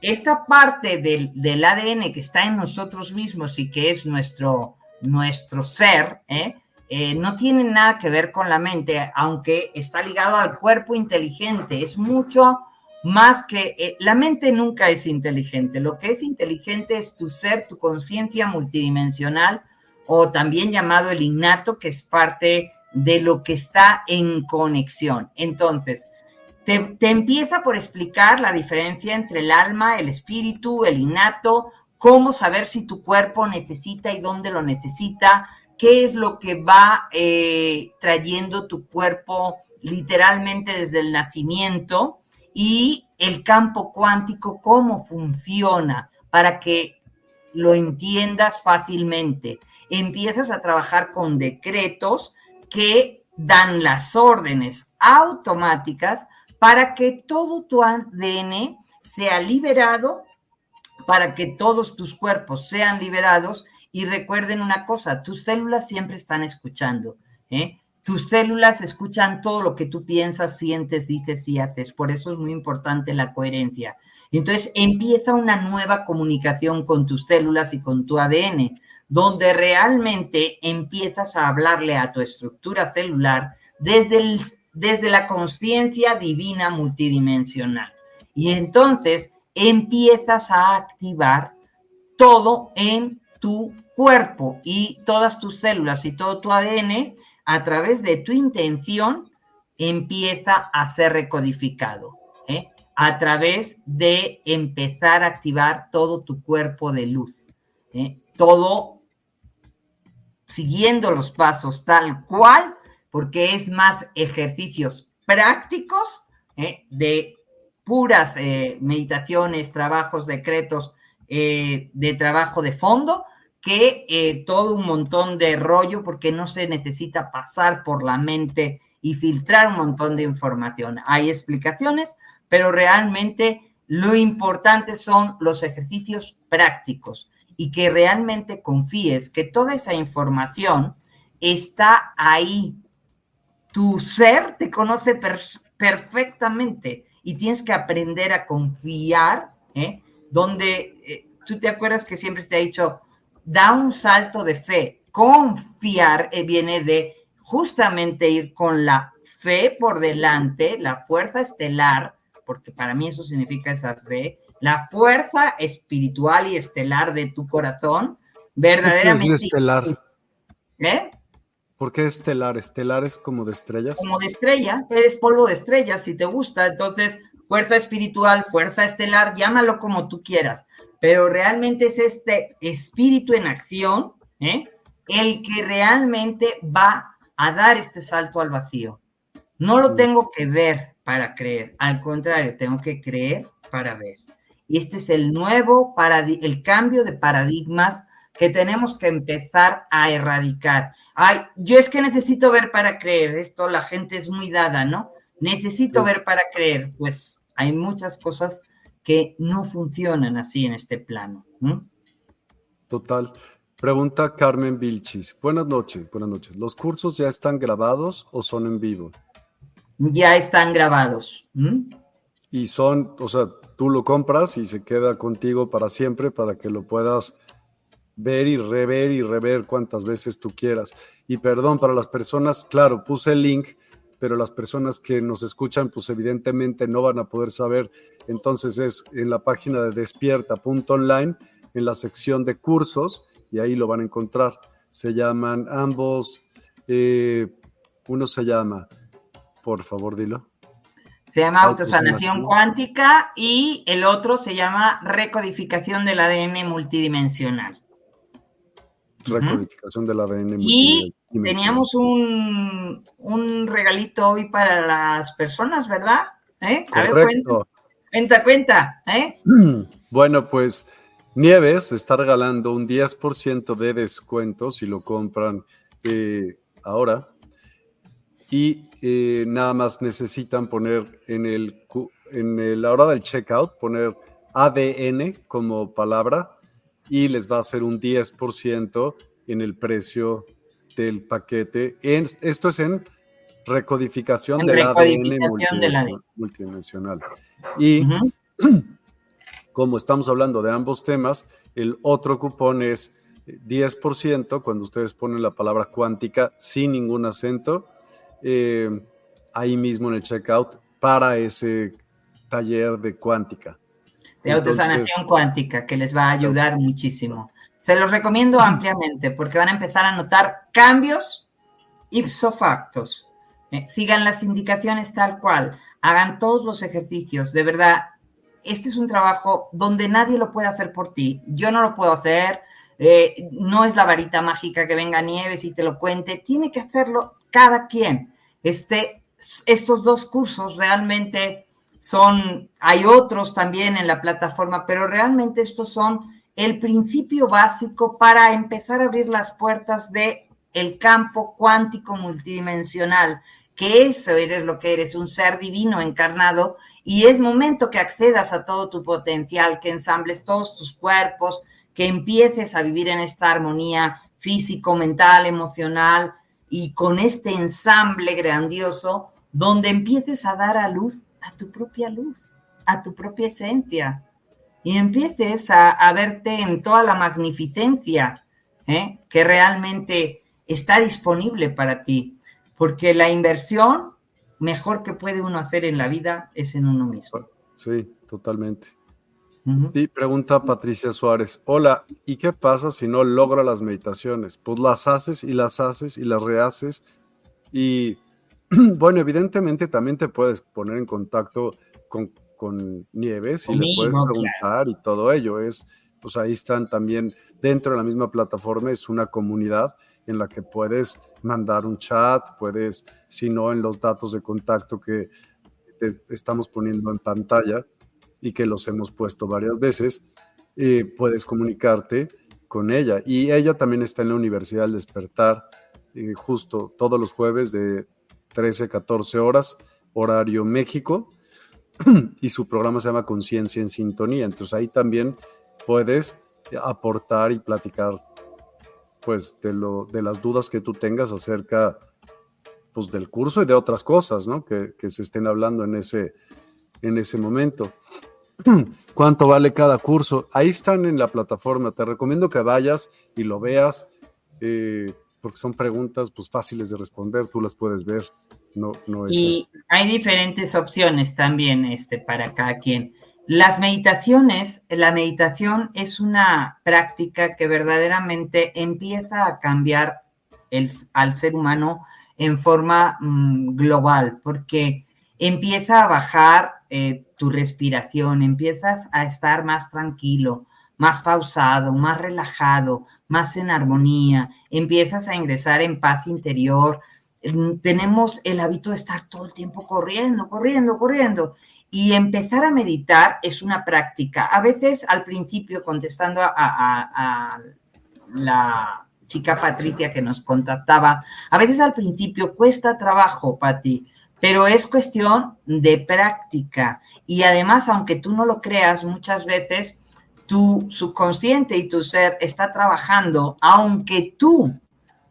esta parte del, ADN que está en nosotros mismos y que es nuestro, nuestro ser, ¿eh? Eh, no tiene nada que ver con la mente, aunque está ligado al cuerpo inteligente. Es mucho más que eh, la mente nunca es inteligente. Lo que es inteligente es tu ser, tu conciencia multidimensional o también llamado el innato, que es parte de lo que está en conexión. Entonces, te, empieza por explicar la diferencia entre el alma, el espíritu, el innato, cómo saber si tu cuerpo necesita y dónde lo necesita, qué es lo que va eh, trayendo tu cuerpo literalmente desde el nacimiento y el campo cuántico, cómo funciona para que lo entiendas fácilmente. Empiezas a trabajar con decretos que dan las órdenes automáticas para que todo tu ADN sea liberado, para que todos tus cuerpos sean liberados y recuerden una cosa, tus células siempre están escuchando. ¿eh? Tus células escuchan todo lo que tú piensas, sientes, dices y haces. Por eso es muy importante la coherencia. Entonces empieza una nueva comunicación con tus células y con tu ADN, donde realmente empiezas a hablarle a tu estructura celular desde, desde la conciencia divina multidimensional. Y entonces empiezas a activar todo en tu cuerpo y todas tus células y todo tu ADN, a través de tu intención, empieza a ser recodificado. ¿eh? A través de empezar a activar todo tu cuerpo de luz. ¿eh? Todo siguiendo los pasos tal cual, porque es más ejercicios prácticos ¿eh? de puras meditaciones, trabajos, decretos eh, de trabajo de fondo que eh, todo un montón de rollo porque no se necesita pasar por la mente y filtrar un montón de información. Hay explicaciones, pero realmente lo importante son los ejercicios prácticos y que realmente confíes que toda esa información está ahí. Tu ser te conoce perfectamente y tienes que aprender a confiar ¿eh? donde eh, tú te acuerdas que siempre te ha dicho, da un salto de fe. Confiar eh, viene de justamente ir con la fe por delante, la fuerza estelar, porque para mí eso significa esa fe, la fuerza espiritual y estelar de tu corazón, verdaderamente. ¿Qué es estelar? ¿Eh? ¿Por qué estelar? ¿Estelar es como de estrellas? Como de estrella, eres polvo de estrellas, si te gusta. Entonces, fuerza espiritual, fuerza estelar, llámalo como tú quieras, pero realmente es este espíritu en acción ¿eh? el que realmente va a dar este salto al vacío. No lo tengo que ver para creer, al contrario, tengo que creer para ver. Y este es el nuevo, el cambio de paradigmas que tenemos que empezar a erradicar. Ay, yo es que necesito ver para creer, esto la gente es muy dada, ¿no? Necesito ver para creer, pues hay muchas cosas que no funcionan así en este plano. Total. Pregunta Carmen Vilchis. Buenas noches, buenas noches. ¿Los cursos ya están grabados o son en vivo? Ya están grabados. Y son, o sea, tú lo compras y se queda contigo para siempre para que lo puedas ver y rever y rever cuantas veces tú quieras. Y perdón, para las personas, claro, puse el link pero las personas que nos escuchan, pues evidentemente no van a poder saber. Entonces es en la página de despierta.online, en la sección de cursos, y ahí lo van a encontrar. Se llaman ambos, eh, uno se llama, por favor, dilo. Se llama autosanación cuántica y el otro se llama recodificación del ADN multidimensional. Recodificación del ADN. Y teníamos un, un, regalito hoy para las personas, ¿verdad? ¿Eh? A ver, cuenta, cuenta, cuenta. ¿eh? Bueno, pues Nieves está regalando un 10% de descuento si lo compran eh, ahora y eh, nada más necesitan poner en el en la hora del checkout poner ADN como palabra y les va a hacer un 10% en el precio del paquete. esto es en recodificación del ADN multidimensional. Y como estamos hablando de ambos temas, el otro cupón es 10% cuando ustedes ponen la palabra cuántica sin ningún acento eh, ahí mismo en el checkout para ese taller de cuántica. De autosanación cuántica, que les va a ayudar muchísimo. Se los recomiendo ampliamente porque van a empezar a notar cambios ipso factos. Eh, sigan las indicaciones tal cual, hagan todos los ejercicios. De verdad, este es un trabajo donde nadie lo puede hacer por ti. Yo no lo puedo hacer. Eh, no es la varita mágica que venga Nieves y te lo cuente. Tiene que hacerlo cada quien. Este, estos dos cursos realmente son, hay otros también en la plataforma, pero realmente estos son el principio básico para empezar a abrir las puertas de el campo cuántico multidimensional, que eso eres lo que eres, un ser divino encarnado, y es momento que accedas a todo tu potencial, que ensambles todos tus cuerpos, que empieces a vivir en esta armonía físico, mental, emocional, y con este ensamble grandioso donde empieces a dar a luz a tu propia luz, a tu propia esencia y empieces a, verte en toda la magnificencia ¿eh? que realmente está disponible para ti, porque la inversión mejor que puede uno hacer en la vida es en uno mismo. Sí, totalmente. Y pregunta Patricia Suárez, hola, ¿y qué pasa si no logra las meditaciones? Pues las haces y las haces y las rehaces. Y bueno, evidentemente también te puedes poner en contacto con, Nieves y le puedes preguntar y todo ello. Es, pues ahí están también dentro de la misma plataforma, es una comunidad en la que puedes mandar un chat, puedes, si no, en los datos de contacto que te estamos poniendo en pantalla, y que los hemos puesto varias veces, eh, puedes comunicarte con ella. Y ella también está en la Universidad del Despertar, eh, justo todos los jueves de 13, 14 horas, horario México, y su programa se llama Conciencia en Sintonía. Entonces ahí también puedes aportar y platicar pues de, lo, de las dudas que tú tengas acerca pues del curso y de otras cosas, ¿no? Que, se estén hablando en ese, en ese momento. ¿Cuánto vale cada curso? Ahí están en la plataforma. Te recomiendo que vayas y lo veas, eh, porque son preguntas pues, fáciles de responder. Tú las puedes ver. No, no y hay diferentes opciones también este, para cada quien. Las meditaciones, la meditación es una práctica que verdaderamente empieza a cambiar el, al ser humano en forma mm, global, porque empieza a bajar eh, tu respiración, empiezas a estar más tranquilo, más pausado, más relajado, más en armonía, empiezas a ingresar en paz interior. Mm, tenemos el hábito de estar todo el tiempo corriendo, corriendo, corriendo. Y empezar a meditar es una práctica. A veces al principio, contestando a, la chica Patricia que nos contactaba, a veces al principio cuesta trabajo, Pati, pero es cuestión de práctica. Y además, aunque tú no lo creas, muchas veces tu subconsciente y tu ser está trabajando, aunque tú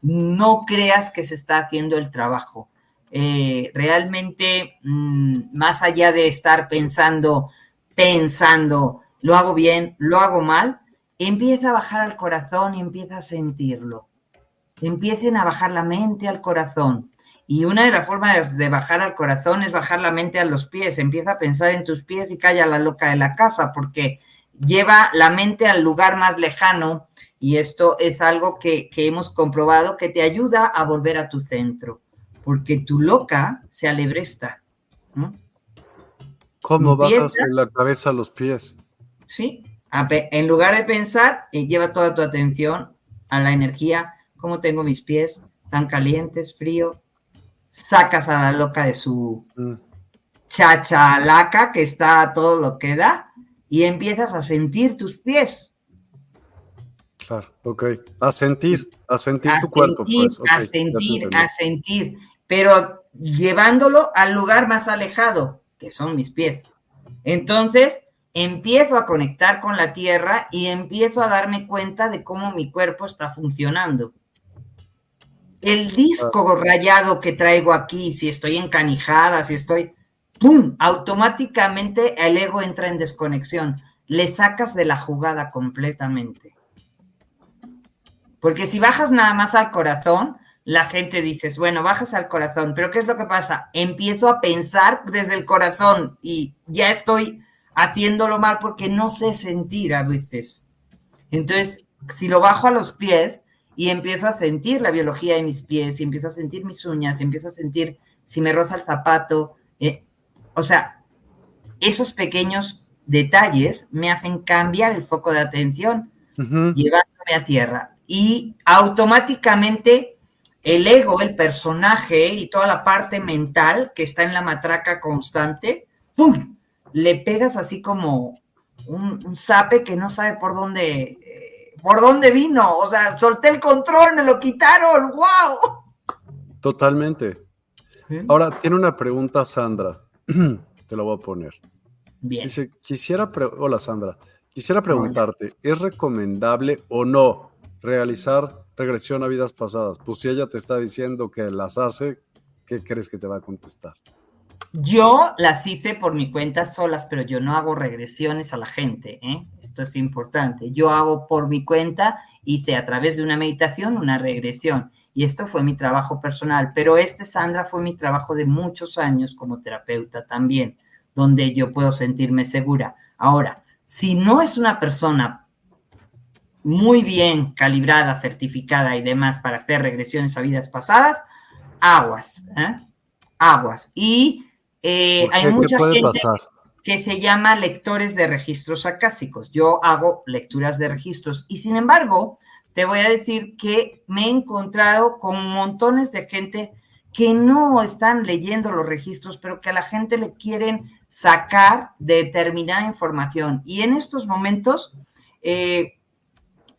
no creas que se está haciendo el trabajo. Eh, realmente, mm, más allá de estar pensando, pensando, lo hago bien, lo hago mal, empieza a bajar al corazón y empieza a sentirlo. Empiecen a bajar la mente al corazón Y una de las formas de bajar al corazón es bajar la mente a los pies. Empieza a pensar en tus pies y calla la loca de la casa, porque lleva la mente al lugar más lejano y esto es algo que, hemos comprobado que te ayuda a volver a tu centro, porque tu loca se alebresta. ¿Cómo bajas la cabeza a los pies? Sí, en lugar de pensar, eh, lleva toda tu atención a la energía, cómo tengo mis pies, tan calientes, frío, sacas a la loca de su mm. chachalaca, que está todo lo que da, y empiezas a sentir tus pies. Claro, ok. A sentir, a sentir tu cuerpo. Pues. a sentir, a sentir, pero llevándolo al lugar más alejado, que son mis pies. Entonces, empiezo a conectar con la tierra y empiezo a darme cuenta de cómo mi cuerpo está funcionando. El disco ah. rayado que traigo aquí, si estoy encanijada, si estoy, ¡pum! Automáticamente el ego entra en desconexión. Le sacas de la jugada completamente. Porque si bajas nada más al corazón, la gente dice, bueno, bajas al corazón, pero ¿qué es lo que pasa? Empiezo a pensar desde el corazón y ya estoy haciéndolo mal porque no sé sentir a veces. Entonces, si lo bajo a los pies y empiezo a sentir la biología de mis pies, y empiezo a sentir mis uñas, y empiezo a sentir si me roza el zapato, eh, o sea, esos pequeños detalles me hacen cambiar el foco de atención, llevándome a tierra y automáticamente el ego, el personaje y toda la parte mental que está en la matraca constante, ¡pum! Le pegas así como un, un zape que no sabe por dónde, eh, por dónde vino. O sea, solté el control, me lo quitaron, ¡wow! Totalmente. Ahora, tiene una pregunta Sandra. Te la voy a poner. Bien. Dice, quisiera, hola Sandra, quisiera preguntarte, ¿es recomendable o no realizar regresión a vidas pasadas? Pues si ella te está diciendo que las hace, ¿qué crees que te va a contestar? Yo las hice por mi cuenta solas, pero yo no hago regresiones a la gente. ¿eh? Esto es importante. Yo hago por mi cuenta, hice a través de una meditación una regresión. Y esto fue mi trabajo personal. Pero este, Sandra, fue mi trabajo de muchos años como terapeuta también, donde yo puedo sentirme segura. Ahora, si no es una persona muy bien calibrada, certificada y demás para hacer regresiones a vidas pasadas, aguas, ¿eh? aguas. Y eh, hay mucha gente que se llama lectores de registros acásicos. Yo hago lecturas de registros y sin embargo, te voy a decir que me he encontrado con montones de gente que no están leyendo los registros, pero que a la gente le quieren sacar determinada información. Y en estos momentos, eh,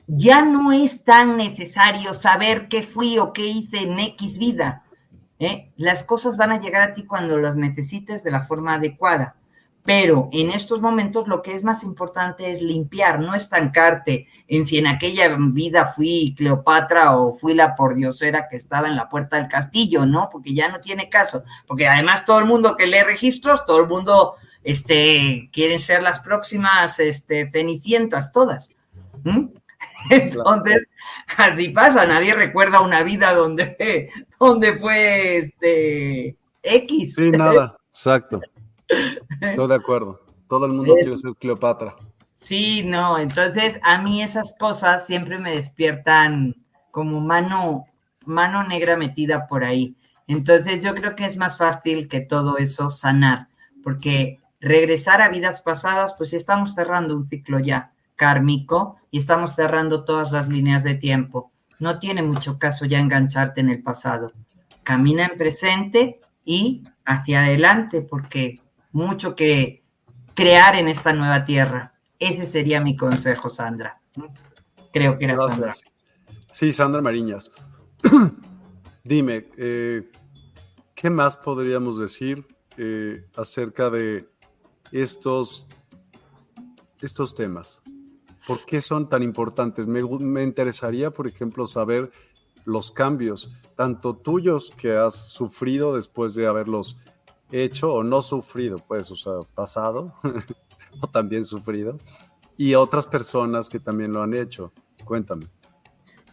ya no es tan necesario saber qué fui o qué hice en X vida. ¿eh? Las cosas van a llegar a ti cuando las necesites de la forma adecuada. Pero en estos momentos lo que es más importante es limpiar, no estancarte en si en aquella vida fui Cleopatra o fui la pordiosera que estaba en la puerta del castillo, ¿no? Porque ya no tiene caso. Porque además todo el mundo que lee registros, todo el mundo este, quieren ser las próximas este, cenicientas todas. Entonces, así pasa, nadie recuerda una vida donde, donde fue este X. Sí, nada, exacto. Estoy de acuerdo. Todo el mundo quiere ser Cleopatra. Sí, no, entonces a mí esas cosas siempre me despiertan como mano, mano negra metida por ahí. Entonces yo creo que es más fácil que todo eso sanar, porque regresar a vidas pasadas, pues estamos cerrando un ciclo ya kármico y estamos cerrando todas las líneas de tiempo. No tiene mucho caso ya engancharte en el pasado. Camina en presente y hacia adelante porque mucho que crear en esta nueva tierra. Ese sería mi consejo, Sandra. Creo que era Sandra. Sí, Sandra Mariñas. Dime, eh, ¿qué más podríamos decir eh, acerca de estos, estos temas? ¿Por qué son tan importantes? Me, interesaría, por ejemplo, saber los cambios, tanto tuyos que has sufrido después de haberlos hecho o no sufrido, pues, o sea, pasado o también sufrido, y otras personas que también lo han hecho. Cuéntame.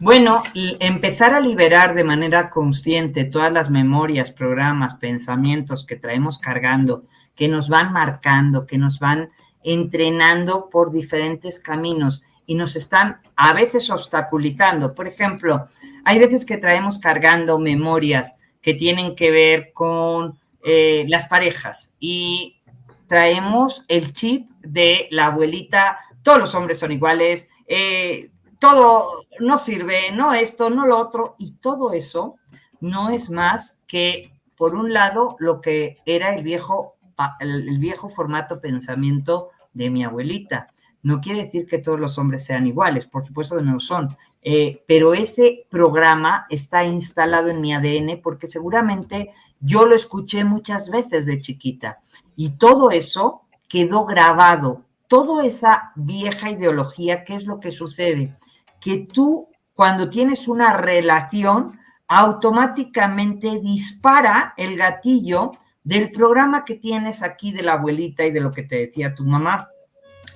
Bueno, empezar a liberar de manera consciente todas las memorias, programas, pensamientos que traemos cargando, que nos van marcando, que nos van entrenando por diferentes caminos y nos están a veces obstaculizando. Por ejemplo, hay veces que traemos cargando memorias que tienen que ver con eh, las parejas y traemos el chip de la abuelita, todos los hombres son iguales, eh, todo no sirve, no esto, no lo otro, y todo eso no es más que, por un lado, lo que era el viejo, el viejo formato pensamiento de mi abuelita. No quiere decir que todos los hombres sean iguales, por supuesto que no son, eh, pero ese programa está instalado en mi ADN porque seguramente yo lo escuché muchas veces de chiquita y todo eso quedó grabado, toda esa vieja ideología, ¿qué es lo que sucede? Que tú cuando tienes una relación automáticamente dispara el gatillo del programa que tienes aquí de la abuelita y de lo que te decía tu mamá.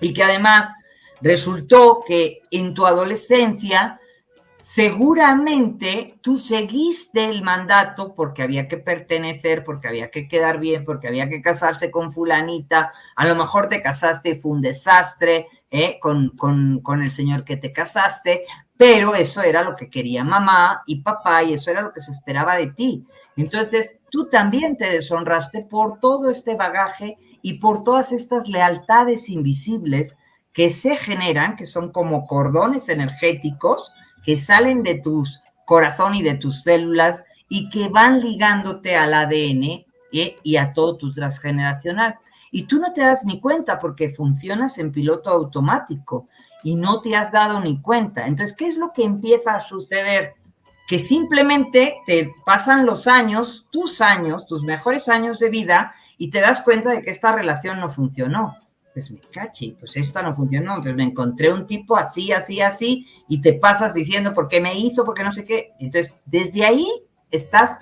Y que además resultó que en tu adolescencia seguramente tú seguiste el mandato porque había que pertenecer, porque había que quedar bien, porque había que casarse con fulanita, a lo mejor te casaste y fue un desastre ¿eh? con, con el señor que te casaste, pero eso era lo que quería mamá y papá y eso era lo que se esperaba de ti. Entonces, tú también te deshonraste por todo este bagaje y por todas estas lealtades invisibles que se generan, que son como cordones energéticos, que salen de tu corazón y de tus células y que van ligándote al ADN ¿eh? y a todo tu transgeneracional. Y tú no te das ni cuenta porque funcionas en piloto automático y no te has dado ni cuenta. Entonces, ¿qué es lo que empieza a suceder? Que simplemente te pasan los años, tus años, tus mejores años de vida y te das cuenta de que esta relación no funcionó pues me cachi, pues esta no funcionó, pues me encontré un tipo así, así, así, y te pasas diciendo por qué me hizo, por qué no sé qué. Entonces, desde ahí estás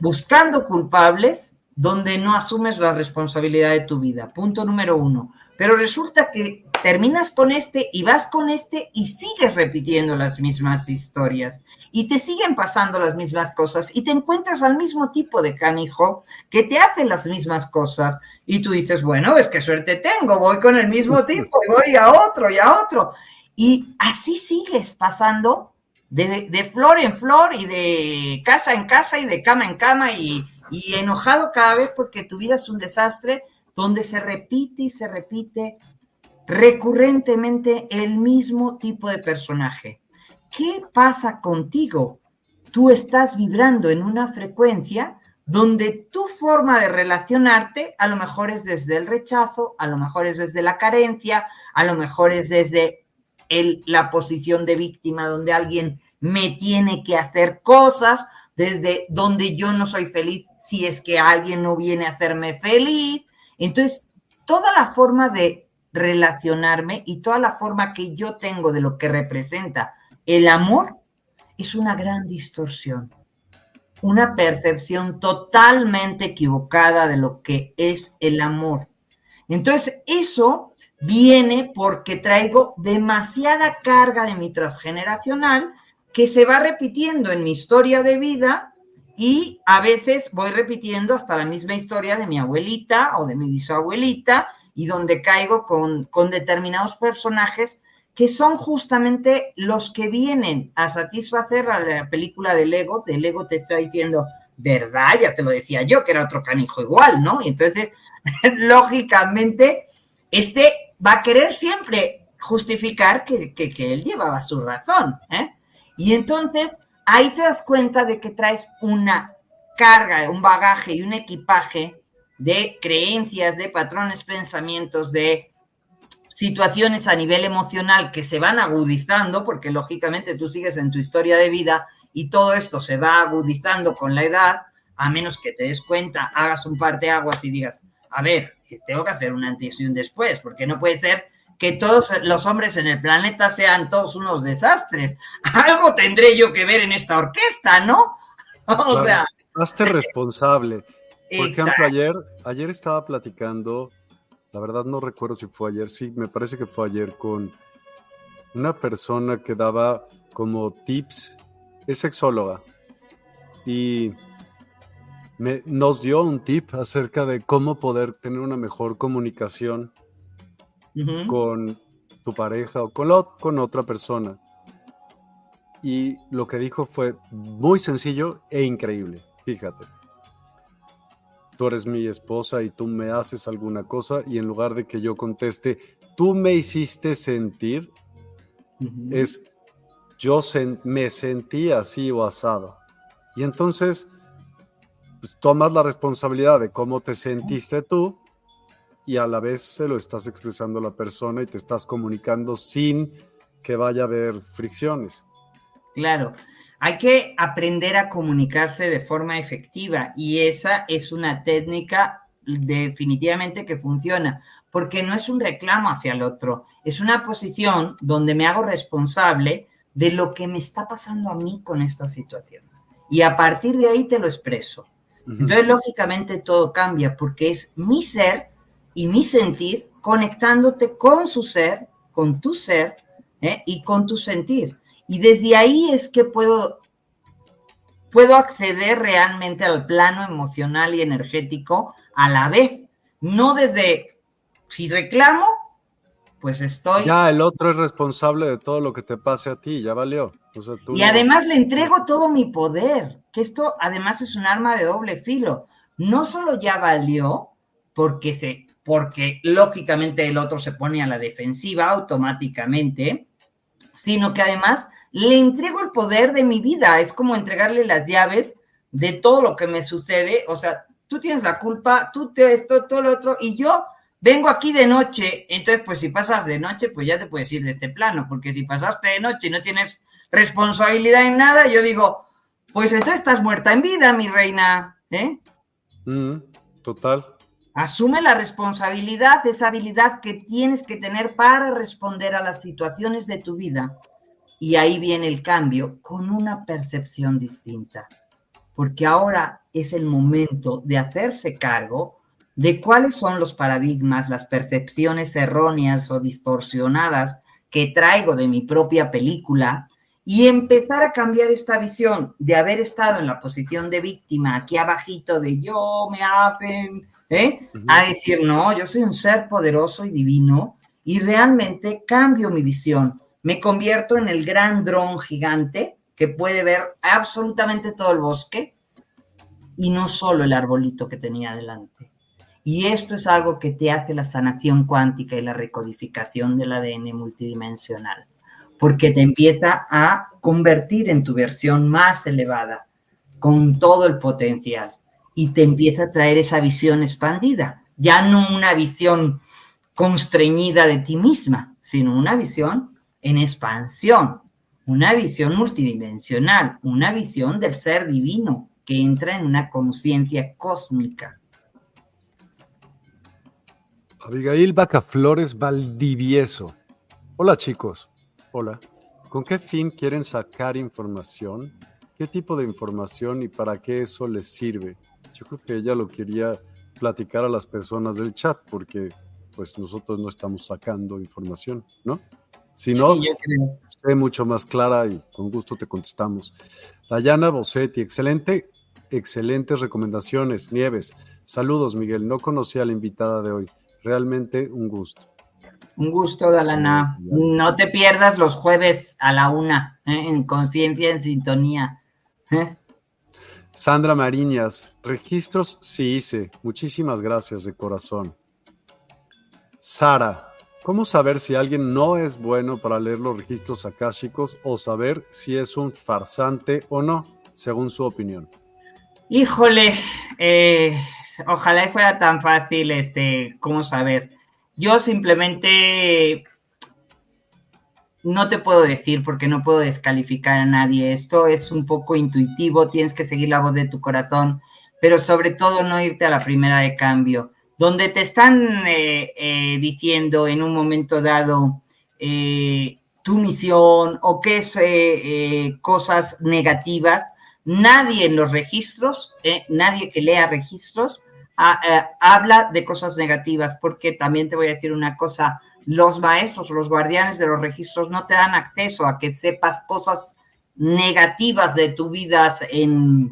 buscando culpables donde no asumes la responsabilidad de tu vida. Punto número uno. Pero resulta que terminas con este y vas con este y sigues repitiendo las mismas historias y te siguen pasando las mismas cosas y te encuentras al mismo tipo de canijo que te hace las mismas cosas y tú dices, bueno, es que suerte tengo, voy con el mismo tipo y voy a otro y a otro. Y así sigues pasando de, de flor en flor y de casa en casa y de cama en cama y, y enojado cada vez porque tu vida es un desastre donde se repite y se repite recurrentemente el mismo tipo de personaje. ¿Qué pasa contigo? Tú estás vibrando en una frecuencia donde tu forma de relacionarte a lo mejor es desde el rechazo, a lo mejor es desde la carencia, a lo mejor es desde la posición de víctima donde alguien me tiene que hacer cosas, desde donde yo no soy feliz si es que alguien no viene a hacerme feliz. Entonces, toda la forma de relacionarme y toda la forma que yo tengo de lo que representa el amor es una gran distorsión, una percepción totalmente equivocada de lo que es el amor. Entonces, eso viene porque traigo demasiada carga de mi transgeneracional que se va repitiendo en mi historia de vida y a veces voy repitiendo hasta la misma historia de mi abuelita o de mi bisabuelita y donde caigo con, con determinados personajes que son justamente los que vienen a satisfacer a la película del ego. Del ego te está diciendo, ¿verdad? Ya te lo decía yo, que era otro canijo igual, ¿no? Y entonces, lógicamente, este va a querer siempre justificar que, que, que él llevaba su razón. ¿eh? Y entonces, ahí te das cuenta de que traes una carga, un bagaje y un equipaje de creencias, de patrones, pensamientos, de situaciones a nivel emocional que se van agudizando, porque lógicamente tú sigues en tu historia de vida y todo esto se va agudizando con la edad, a menos que te des cuenta, hagas un par de aguas y digas, a ver, tengo que hacer un antes y un después, porque no puede ser que todos los hombres en el planeta sean todos unos desastres. Algo tendré yo que ver en esta orquesta, ¿no? o sea... Hazte responsable. Por ejemplo, ayer, ayer estaba platicando, la verdad no recuerdo si fue ayer, sí, me parece que fue ayer con una persona que daba como tips, es sexóloga y me, nos dio un tip acerca de cómo poder tener una mejor comunicación con tu pareja o con, con otra persona. Y lo que dijo fue muy sencillo e increíble. Fíjate. Tú eres mi esposa y tú me haces alguna cosa y en lugar de que yo conteste, tú me hiciste sentir, es yo me sentí así o asado. Y entonces pues, tomas la responsabilidad de cómo te sentiste tú y a la vez se lo estás expresando a la persona y te estás comunicando sin que vaya a haber fricciones. Claro, hay que aprender a comunicarse de forma efectiva y esa es una técnica definitivamente que funciona, porque no es un reclamo hacia el otro, es una posición donde me hago responsable de lo que me está pasando a mí con esta situación. Y a partir de ahí te lo expreso. Entonces, lógicamente, todo cambia porque es mi ser y mi sentir conectándote con su ser, con tu ser ¿eh? y con tu sentir. Y desde ahí es que puedo, puedo acceder realmente al plano emocional y energético a la vez. No desde, si reclamo, pues estoy... Ya, el otro es responsable de todo lo que te pase a ti, ya valió. y además le entrego todo mi poder, que esto además es un arma de doble filo. No solo ya valió, porque, se, porque lógicamente el otro se pone a la defensiva automáticamente, sino que además le entrego el poder de mi vida. Es como entregarle las llaves de todo lo que me sucede. O sea, tú tienes la culpa, tú te esto, todo lo otro, y yo vengo aquí de noche, entonces pues si pasas de noche, pues ya te puedes ir de este plano, porque si pasaste de noche y no tienes responsabilidad en nada, yo digo, pues entonces estás muerta en vida, mi reina, ¿eh? Mm, total. Asume la responsabilidad, esa habilidad que tienes que tener para responder a las situaciones de tu vida. Y ahí viene el cambio con una percepción distinta, porque ahora es el momento de hacerse cargo de cuáles son los paradigmas, las percepciones erróneas o distorsionadas que traigo de mi propia película y empezar a cambiar esta visión de haber estado en la posición de víctima aquí abajito de yo me hacen, ¿eh? a decir, no, yo soy un ser poderoso y divino y realmente cambio mi visión. Me convierto en el gran dron gigante que puede ver absolutamente todo el bosque y no solo el arbolito que tenía delante. Y esto es algo que te hace la sanación cuántica y la recodificación del ADN multidimensional, porque te empieza a convertir en tu versión más elevada, con todo el potencial, y te empieza a traer esa visión expandida, ya no una visión constreñida de ti misma, sino una visión en expansión, una visión multidimensional, una visión del ser divino que entra en una conciencia cósmica Abigail Bacaflores Valdivieso. Hola chicos. Hola. ¿Con qué fin quieren sacar información? ¿Qué tipo de información y para qué eso les sirve? Yo creo que ella lo quería platicar a las personas del chat porque pues nosotros no estamos sacando información, ¿no? Si no, sí, mucho más clara y con gusto te contestamos. Dayana Bossetti, excelente, excelentes recomendaciones. Nieves, saludos Miguel, no conocía a la invitada de hoy. Realmente un gusto. Un gusto, Dalana. No te pierdas los jueves a la una, ¿eh? en conciencia, en sintonía. ¿eh? Sandra Mariñas, registros sí hice. Muchísimas gracias de corazón. Sara, ¿cómo saber si alguien no es bueno para leer los registros akáshicos o saber si es un farsante o no, según su opinión? Híjole, eh, ojalá fuera tan fácil, este, cómo saber. Yo simplemente no te puedo decir porque no puedo descalificar a nadie. Esto es un poco intuitivo, tienes que seguir la voz de tu corazón, pero sobre todo no irte a la primera de cambio. Donde te están eh, eh, diciendo en un momento dado eh, tu misión o qué es cosas negativas, nadie en los registros, nadie que lea registros, habla de cosas negativas, porque también te voy a decir una cosa, los maestros, los guardianes de los registros no te dan acceso a que sepas cosas negativas de tu vida en,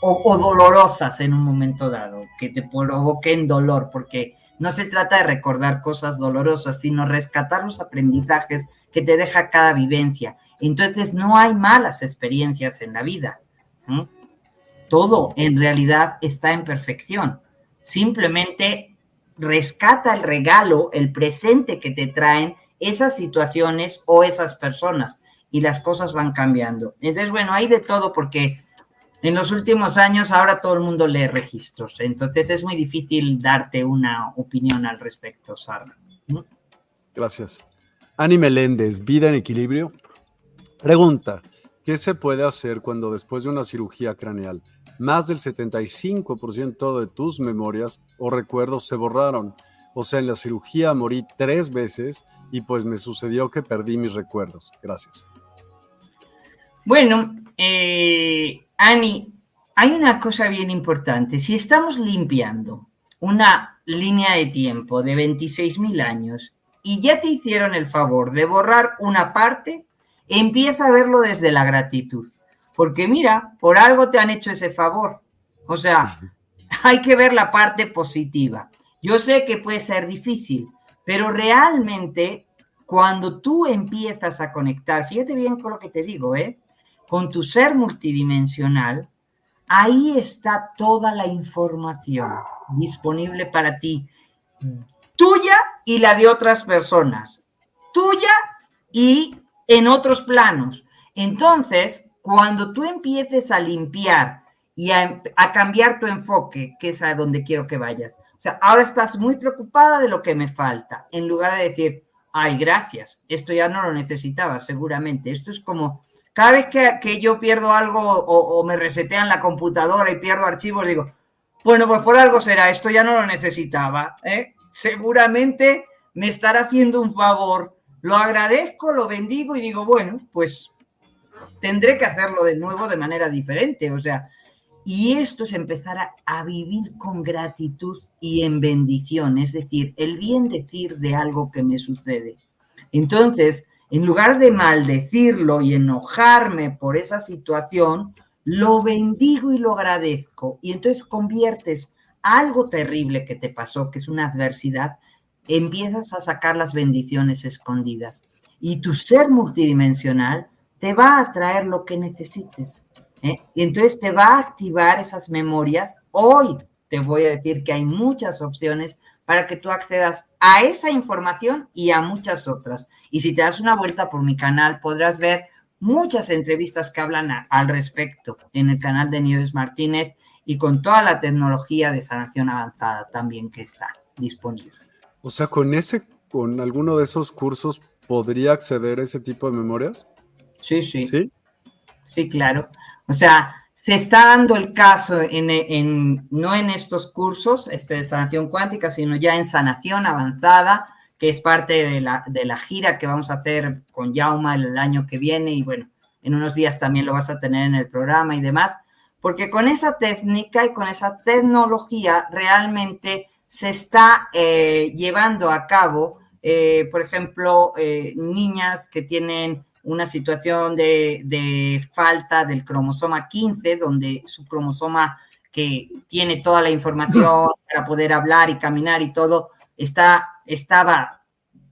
o, dolorosas en un momento dado, que te provoquen dolor, porque no se trata de recordar cosas dolorosas, sino rescatar los aprendizajes que te deja cada vivencia. Entonces no hay malas experiencias en la vida. Todo en realidad está en perfección. Simplemente rescata el regalo, el presente que te traen esas situaciones o esas personas y las cosas van cambiando. Entonces, bueno, hay de todo porque en los últimos años ahora todo el mundo lee registros, entonces es muy difícil darte una opinión al respecto, Sara. Gracias. Ani Meléndez, Vida en Equilibrio. Pregunta, ¿qué se puede hacer cuando después de una cirugía craneal más del 75% de tus memorias o recuerdos se borraron? O sea, en la cirugía morí tres veces y pues me sucedió que perdí mis recuerdos. Gracias. Bueno, eh, Ani, hay una cosa bien importante. Si estamos limpiando una línea de tiempo de 26.000 años y ya te hicieron el favor de borrar una parte, empieza a verlo desde la gratitud. Porque mira, por algo te han hecho ese favor. O sea, hay que ver la parte positiva. Yo sé que puede ser difícil, pero realmente cuando tú empiezas a conectar, fíjate bien con lo que te digo, ¿eh? con tu ser multidimensional, ahí está toda la información disponible para ti, tuya y la de otras personas, tuya y en otros planos. Entonces, cuando tú empieces a limpiar y a, cambiar tu enfoque, que es a donde quiero que vayas, o sea, ahora estás muy preocupada de lo que me falta, en lugar de decir, ay, gracias, esto ya no lo necesitaba, seguramente. Esto es como cada vez que, yo pierdo algo o, me resetean la computadora y pierdo archivos, digo, bueno, pues por algo será, esto ya no lo necesitaba. ¿eh? Seguramente me estará haciendo un favor. Lo agradezco, lo bendigo y digo, bueno, pues tendré que hacerlo de nuevo de manera diferente. O sea, y esto es empezar a, a, vivir con gratitud y en bendición, es decir, el bien decir de algo que me sucede. Entonces, en lugar de maldecirlo y enojarme por esa situación, lo bendigo y lo agradezco. Y entonces conviertes algo terrible que te pasó, que es una adversidad, empiezas a sacar las bendiciones escondidas. Y tu ser multidimensional te va a traer lo que necesites. ¿eh? Y entonces te va a activar esas memorias. Hoy te voy a decir que hay muchas opciones para que tú accedas a esa información y a muchas otras. Y si te das una vuelta por mi canal, podrás ver muchas entrevistas que hablan al respecto en el canal de Nieves Martínez y con toda la tecnología de sanación avanzada también que está disponible. O sea, con ese, con alguno de esos cursos, ¿podría acceder a ese tipo de memorias? Sí, sí. Sí. Sí, claro. O sea, se está dando el caso en, no en estos cursos este, de sanación cuántica, sino ya en sanación avanzada, que es parte de la, de la gira que vamos a hacer con Yauma el año que viene y bueno, en unos días también lo vas a tener en el programa y demás, porque con esa técnica y con esa tecnología realmente se está eh, llevando a cabo, eh, por ejemplo, eh, niñas que tienen una situación de, falta del cromosoma 15, donde su cromosoma que tiene toda la información para poder hablar y caminar y todo, está, estaba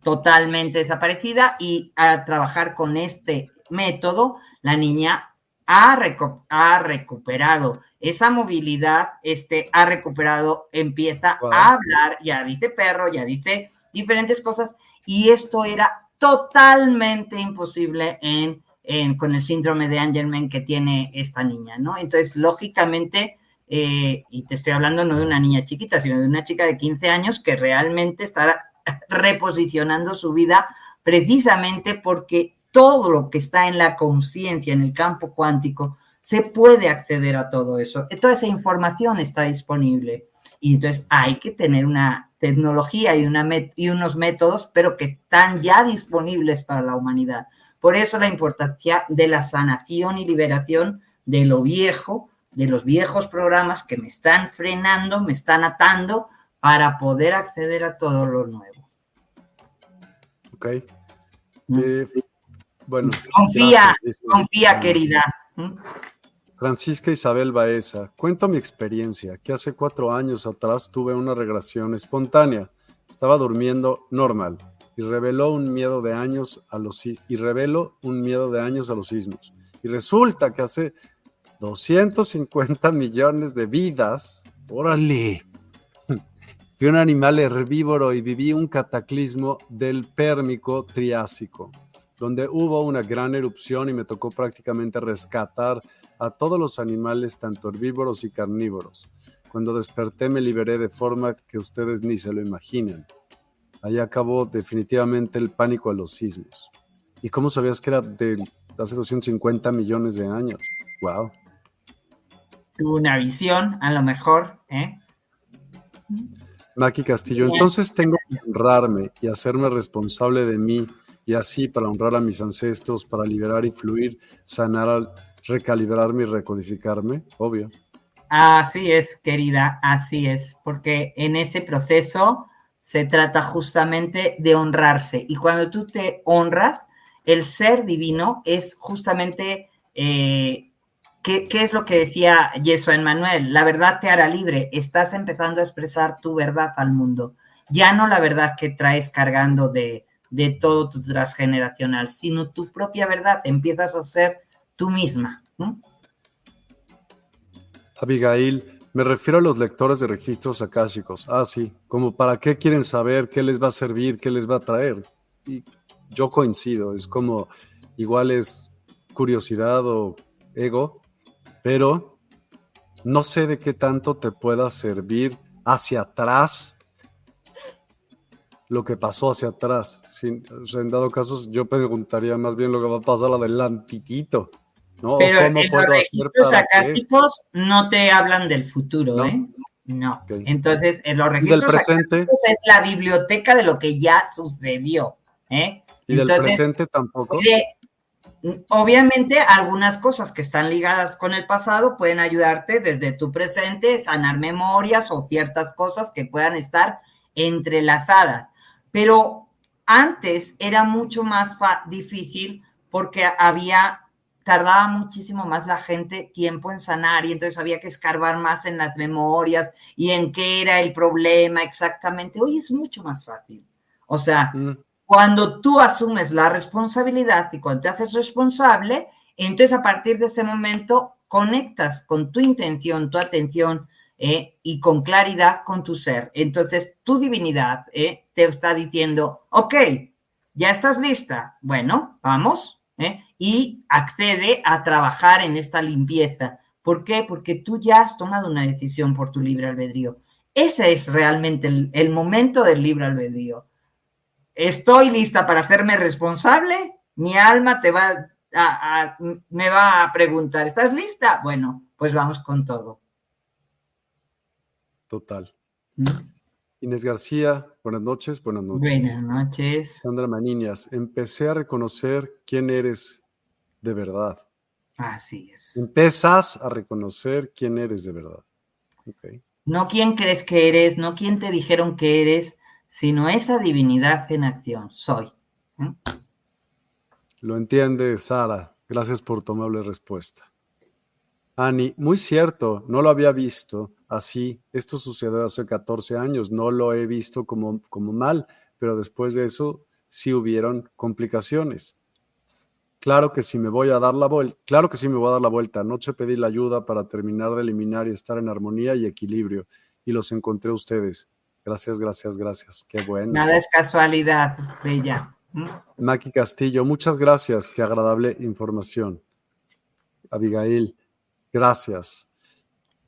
totalmente desaparecida y al trabajar con este método, la niña ha, ha recuperado esa movilidad, este, ha recuperado, empieza a hablar, ya dice perro, ya dice diferentes cosas, y esto era totalmente imposible en, con el síndrome de Angelman que tiene esta niña, ¿no? Entonces, lógicamente, eh, y te estoy hablando no de una niña chiquita, sino de una chica de 15 años que realmente está reposicionando su vida precisamente porque todo lo que está en la conciencia, en el campo cuántico, se puede acceder a todo eso. Toda esa información está disponible. Y entonces hay que tener una tecnología y, una y unos métodos, pero que están ya disponibles para la humanidad. Por eso la importancia de la sanación y liberación de lo viejo, de los viejos programas que me están frenando, me están atando para poder acceder a todo lo nuevo. Ok. Eh, bueno. Confía, confía, querida. Francisca Isabel Baeza, cuento mi experiencia, que hace cuatro años atrás tuve una regresión espontánea. Estaba durmiendo normal y reveló un miedo de años a los y reveló un miedo de años a los sismos. Y resulta que hace 250 millones de vidas, órale, fui un animal herbívoro y viví un cataclismo del pérmico triásico, donde hubo una gran erupción y me tocó prácticamente rescatar a todos los animales, tanto herbívoros y carnívoros. Cuando desperté me liberé de forma que ustedes ni se lo imaginan. Ahí acabó definitivamente el pánico a los sismos. ¿Y cómo sabías que era de hace 250 millones de años? ¡Wow! Tuvo una visión, a lo mejor, ¿eh? Maki Castillo, entonces tengo que honrarme y hacerme responsable de mí y así para honrar a mis ancestros, para liberar y fluir, sanar, recalibrarme y recodificarme, obvio. Así es, querida, así es, porque en ese proceso se trata justamente de honrarse. Y cuando tú te honras, el ser divino es justamente, eh, ¿qué, es lo que decía Yeshua Manuel? La verdad te hará libre. Estás empezando a expresar tu verdad al mundo. Ya no la verdad que traes cargando de, de todo tu transgeneracional, sino tu propia verdad. Empiezas a ser tú misma. Abigail, me refiero a los lectores de registros akáshicos. Ah, sí, como para qué quieren saber, qué les va a servir, qué les va a traer. Y yo coincido, es como igual es curiosidad o ego, pero no sé de qué tanto te pueda servir hacia atrás lo que pasó hacia atrás. en dado caso, yo preguntaría más bien lo que va a pasar adelantitito. Pero en los registros acásicos no te hablan del futuro, ¿no? ¿eh? No. Entonces, en los registros del presente? es la biblioteca de lo que ya sucedió, ¿eh? ¿Y del presente tampoco? obviamente, algunas cosas que están ligadas con el pasado pueden ayudarte desde tu presente, sanar memorias o ciertas cosas que puedan estar entrelazadas. Pero antes era mucho más difícil porque había tardaba muchísimo más la gente tiempo en sanar y entonces había que escarbar más en las memorias y en qué era el problema exactamente. Hoy es mucho más fácil. O sea, mm. cuando tú asumes la responsabilidad y cuando te haces responsable, entonces a partir de ese momento conectas con tu intención, tu atención eh, y con claridad con tu ser. Entonces tu divinidad eh, te está diciendo, ok, ya estás lista. Bueno, vamos, ¿eh? y accede a trabajar en esta limpieza. ¿Por qué? Porque tú ya has tomado una decisión por tu libre albedrío. Ese es realmente el, momento del libre albedrío. Estoy lista para hacerme responsable. Mi alma te va a, me va a preguntar, ¿estás lista? Bueno, pues vamos con todo. Total. Inés García, buenas noches, buenas noches. Buenas noches. Sandra Maniñas, empecé a reconocer quién eres de verdad. Así es. Empiezas a reconocer quién eres de verdad. No quién crees que eres, no quién te dijeron que eres, sino esa divinidad en acción. Soy. ¿Mm? Lo entiende Sara. Gracias por tu amable respuesta. Ani, muy cierto, no lo había visto así. Esto sucedió hace 14 años, no lo he visto como, como mal, pero después de eso sí hubieron complicaciones. Claro que sí me voy a dar la vuelta, claro que sí me voy a dar la vuelta. Anoche pedí la ayuda para terminar de eliminar y estar en armonía y equilibrio y los encontré a ustedes. Gracias, gracias, gracias. Qué bueno. Nada es casualidad, Bella. ¿Mm? Maki Castillo, muchas gracias. Qué agradable información. Abigail, gracias.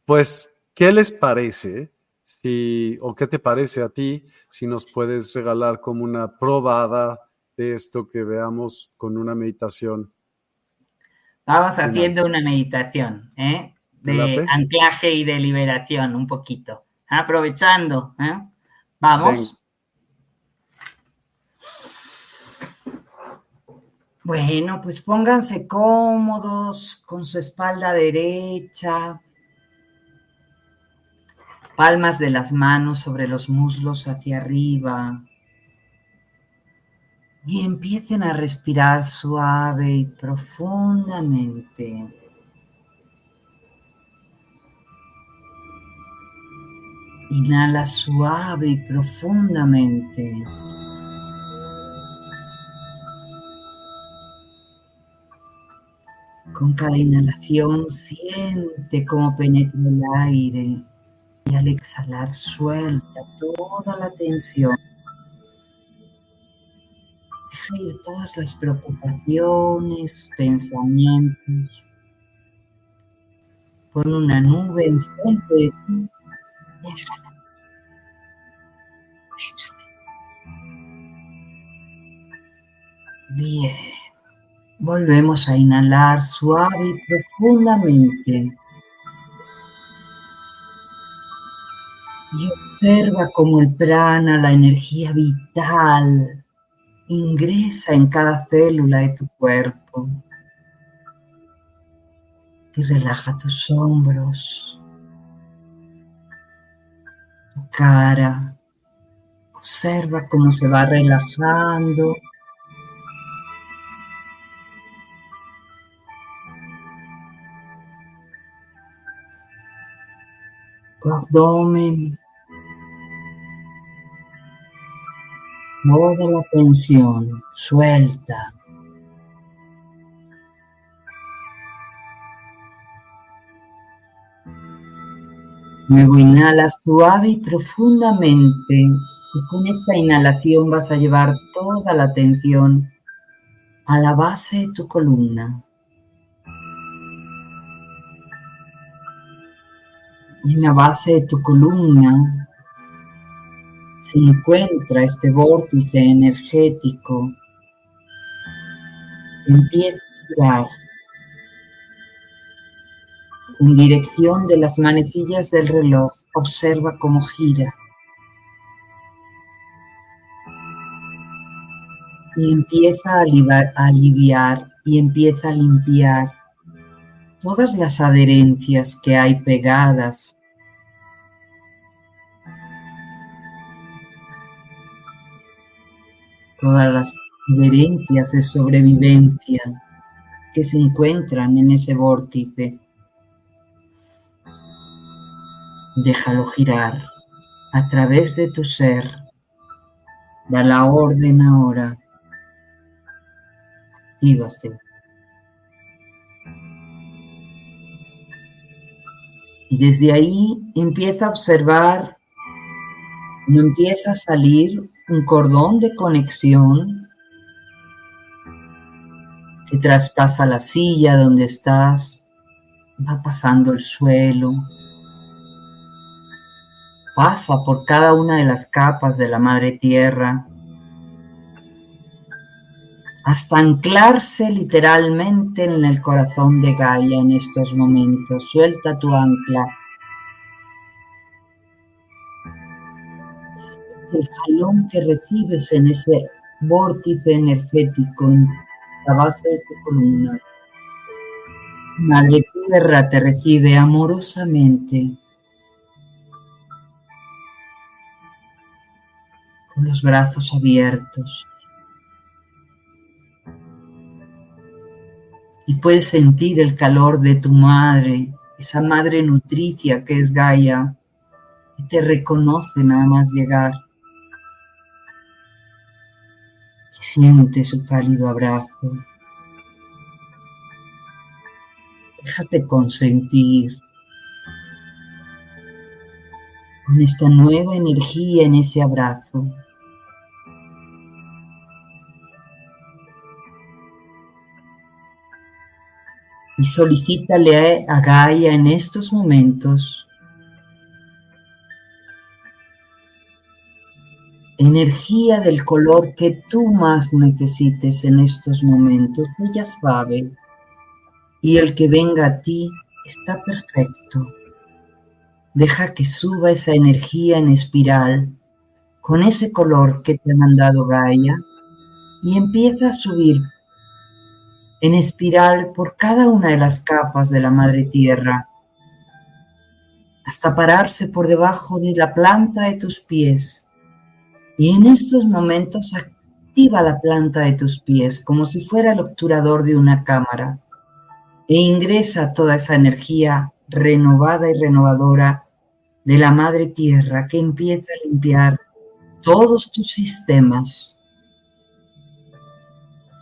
Pues, ¿qué les parece? Si, o qué te parece a ti si nos puedes regalar como una probada de esto que veamos con una meditación. Vamos haciendo una meditación ¿eh? de anclaje y de liberación un poquito, aprovechando. ¿eh? Vamos. Bueno, pues pónganse cómodos con su espalda derecha, palmas de las manos sobre los muslos hacia arriba. y empiecen a respirar suave y profundamente. Inhala suave y profundamente. Con cada inhalación siente cómo penetra el aire y al exhalar suelta toda la tensión. Deja ir todas las preocupaciones, pensamientos. Pon una nube enfrente de ti. Déjala. Bien. Volvemos a inhalar suave y profundamente. Y observa cómo el prana, la energía vital, ingresa en cada célula de tu cuerpo. Y relaja tus hombros, tu cara. Observa cómo se va relajando abdomen, toda la tensión suelta. Luego inhala suave y profundamente y con esta inhalación vas a llevar toda la atención a la base de tu columna. En la base de tu columna se encuentra este vórtice energético. Empieza a girar en dirección de las manecillas del reloj. Observa cómo gira. Y empieza a aliviar y empieza a limpiar todas las adherencias que hay pegadas todas las adherencias de sobrevivencia que se encuentran en ese vórtice. Déjalo girar a través de tu ser. Da la orden ahora. Actívase. Y desde ahí empieza a observar, no empieza a salir un cordón de conexión que traspasa la silla donde estás, va pasando el suelo, pasa por cada una de las capas de la madre tierra, hasta anclarse literalmente en el corazón de Gaia en estos momentos. Suelta tu ancla. El jalón que recibes en ese vórtice energético en la base de tu columna. Madre Tierra te recibe amorosamente. Con los brazos abiertos. Y puedes sentir el calor de tu madre, esa madre nutricia que es Gaia, y te reconoce nada más llegar. Y siente su cálido abrazo. Déjate consentir en esta nueva energía, en ese abrazo. Y solicítale a Gaia en estos momentos energía del color que tú más necesites en estos momentos. Ella sabe y el que venga a ti está perfecto. Deja que suba esa energía en espiral con ese color que te ha mandado Gaia y empieza a subir en espiral por cada una de las capas de la madre tierra, hasta pararse por debajo de la planta de tus pies. Y en estos momentos activa la planta de tus pies como si fuera el obturador de una cámara e ingresa toda esa energía renovada y renovadora de la madre tierra que empieza a limpiar todos tus sistemas,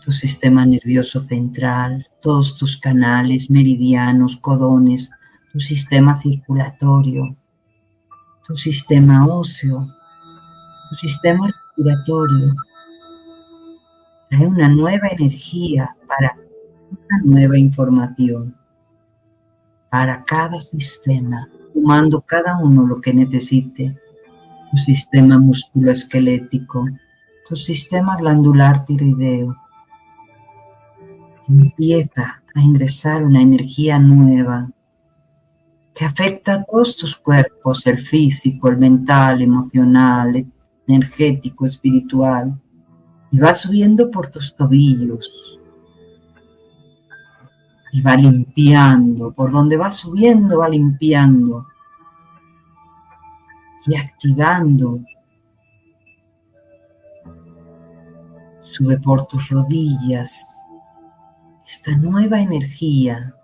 tu sistema nervioso central, todos tus canales, meridianos, codones, tu sistema circulatorio, tu sistema óseo, tu sistema respiratorio. Hay una nueva energía para una nueva información para cada sistema, tomando cada uno lo que necesite. Tu sistema musculoesquelético, tu sistema glandular tiroideo. Empieza a ingresar una energía nueva que afecta a todos tus cuerpos, el físico, el mental, emocional, energético, espiritual, y va subiendo por tus tobillos. Y va limpiando, por donde va subiendo va limpiando y activando. Sube por tus rodillas esta nueva energía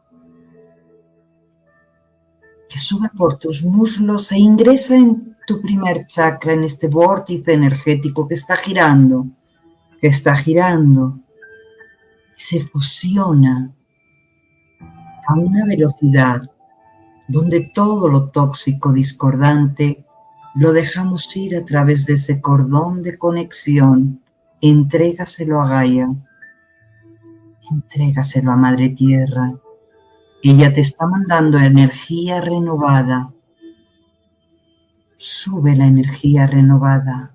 que sube por tus muslos e ingresa en tu primer chakra, en este vórtice energético que está girando, que está girando, se fusiona a una velocidad donde todo lo tóxico discordante lo dejamos ir a través de ese cordón de conexión. Entrégaselo a Gaia, entrégaselo a Madre Tierra ella te está mandando energía renovada. Sube la energía renovada.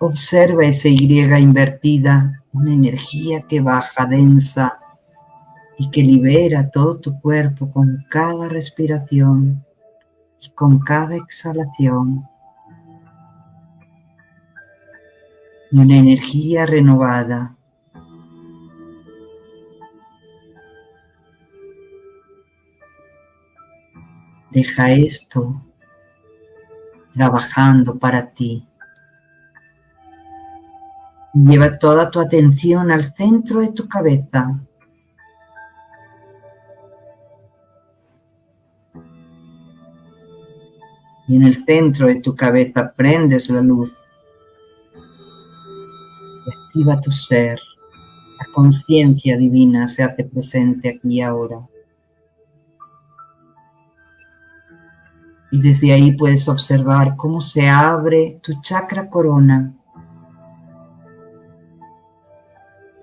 Observa esa Y invertida, una energía que baja densa y que libera todo tu cuerpo con cada respiración y con cada exhalación. Una energía renovada Deja esto trabajando para ti. Lleva toda tu atención al centro de tu cabeza. Y en el centro de tu cabeza prendes la luz. Activa tu ser. La conciencia divina se hace presente aquí y ahora. Y desde ahí puedes observar cómo se abre tu chakra corona.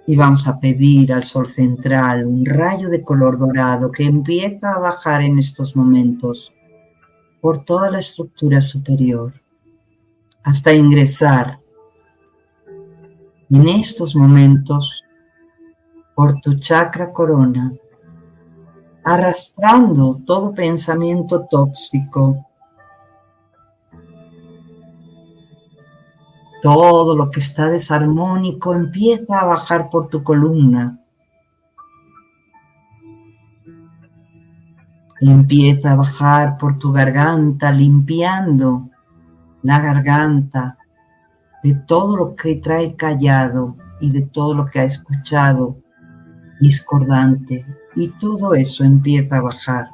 Y vamos a pedir al sol central un rayo de color dorado que empieza a bajar en estos momentos por toda la estructura superior hasta ingresar en estos momentos por tu chakra corona arrastrando todo pensamiento tóxico, todo lo que está desarmónico empieza a bajar por tu columna. Empieza a bajar por tu garganta, limpiando la garganta de todo lo que trae callado y de todo lo que ha escuchado discordante y todo eso empieza a bajar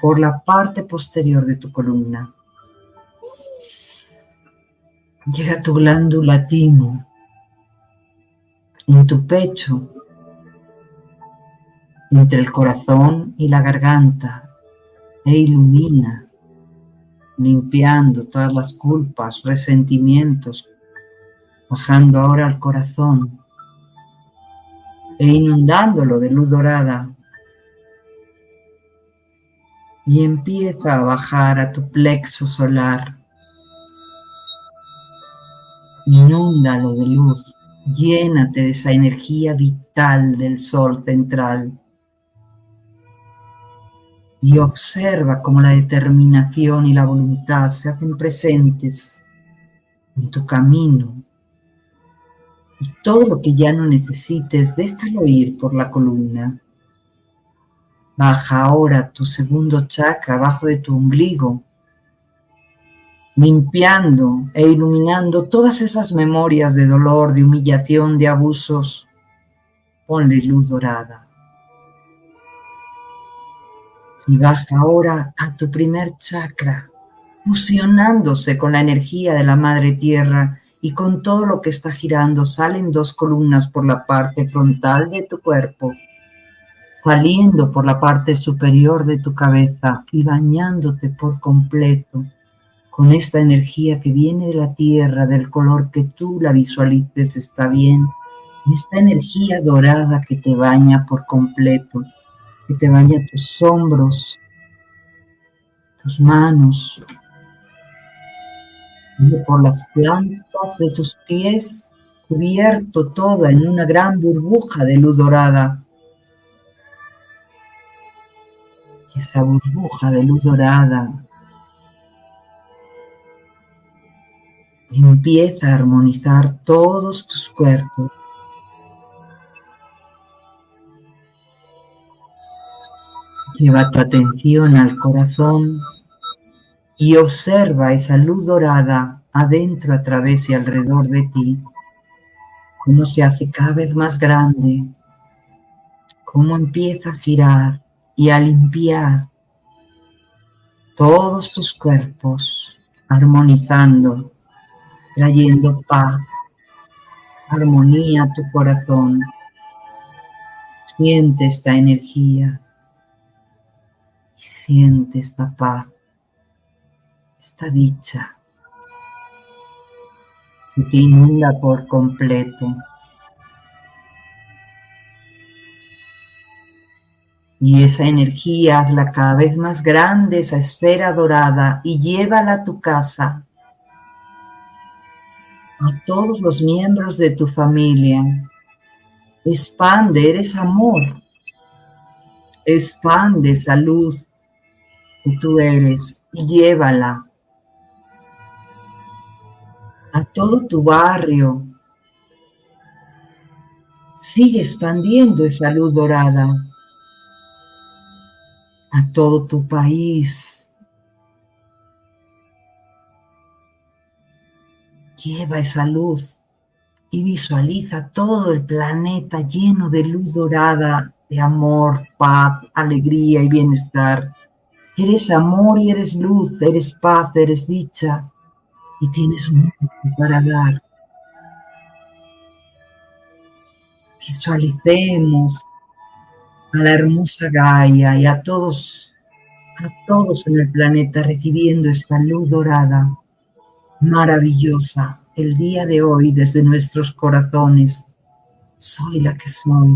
por la parte posterior de tu columna. Llega tu glándula timo en tu pecho, entre el corazón y la garganta, e ilumina, limpiando todas las culpas, resentimientos, bajando ahora al corazón e inundándolo de luz dorada y empieza a bajar a tu plexo solar. Inúndalo de luz, llénate de esa energía vital del sol central y observa cómo la determinación y la voluntad se hacen presentes en tu camino. Y todo lo que ya no necesites, déjalo ir por la columna. Baja ahora tu segundo chakra abajo de tu ombligo limpiando e iluminando todas esas memorias de dolor, de humillación, de abusos. Ponle luz dorada. Y baja ahora a tu primer chakra, fusionándose con la energía de la Madre Tierra y con todo lo que está girando. Salen dos columnas por la parte frontal de tu cuerpo, saliendo por la parte superior de tu cabeza y bañándote por completo con esta energía que viene de la tierra, del color que tú la visualices, está bien. Esta energía dorada que te baña por completo, que te baña tus hombros, tus manos, por las plantas de tus pies, cubierto toda en una gran burbuja de luz dorada. Esa burbuja de luz dorada. Empieza a armonizar todos tus cuerpos. Lleva tu atención al corazón y observa esa luz dorada adentro, a través y alrededor de ti, cómo se hace cada vez más grande, cómo empieza a girar y a limpiar todos tus cuerpos, armonizando trayendo paz, armonía a tu corazón. Siente esta energía y siente esta paz, esta dicha que te inunda por completo. Y esa energía hazla cada vez más grande, esa esfera dorada, y llévala a tu casa a todos los miembros de tu familia. Expande, eres amor. Expande esa luz que tú eres y llévala a todo tu barrio. Sigue expandiendo esa luz dorada a todo tu país, Lleva esa luz y visualiza todo el planeta lleno de luz dorada, de amor, paz, alegría y bienestar. Eres amor y eres luz, eres paz, eres dicha y tienes mucho para dar. Visualicemos a la hermosa Gaia y a todos, a todos en el planeta recibiendo esta luz dorada maravillosa el día de hoy desde nuestros corazones. Soy la que soy.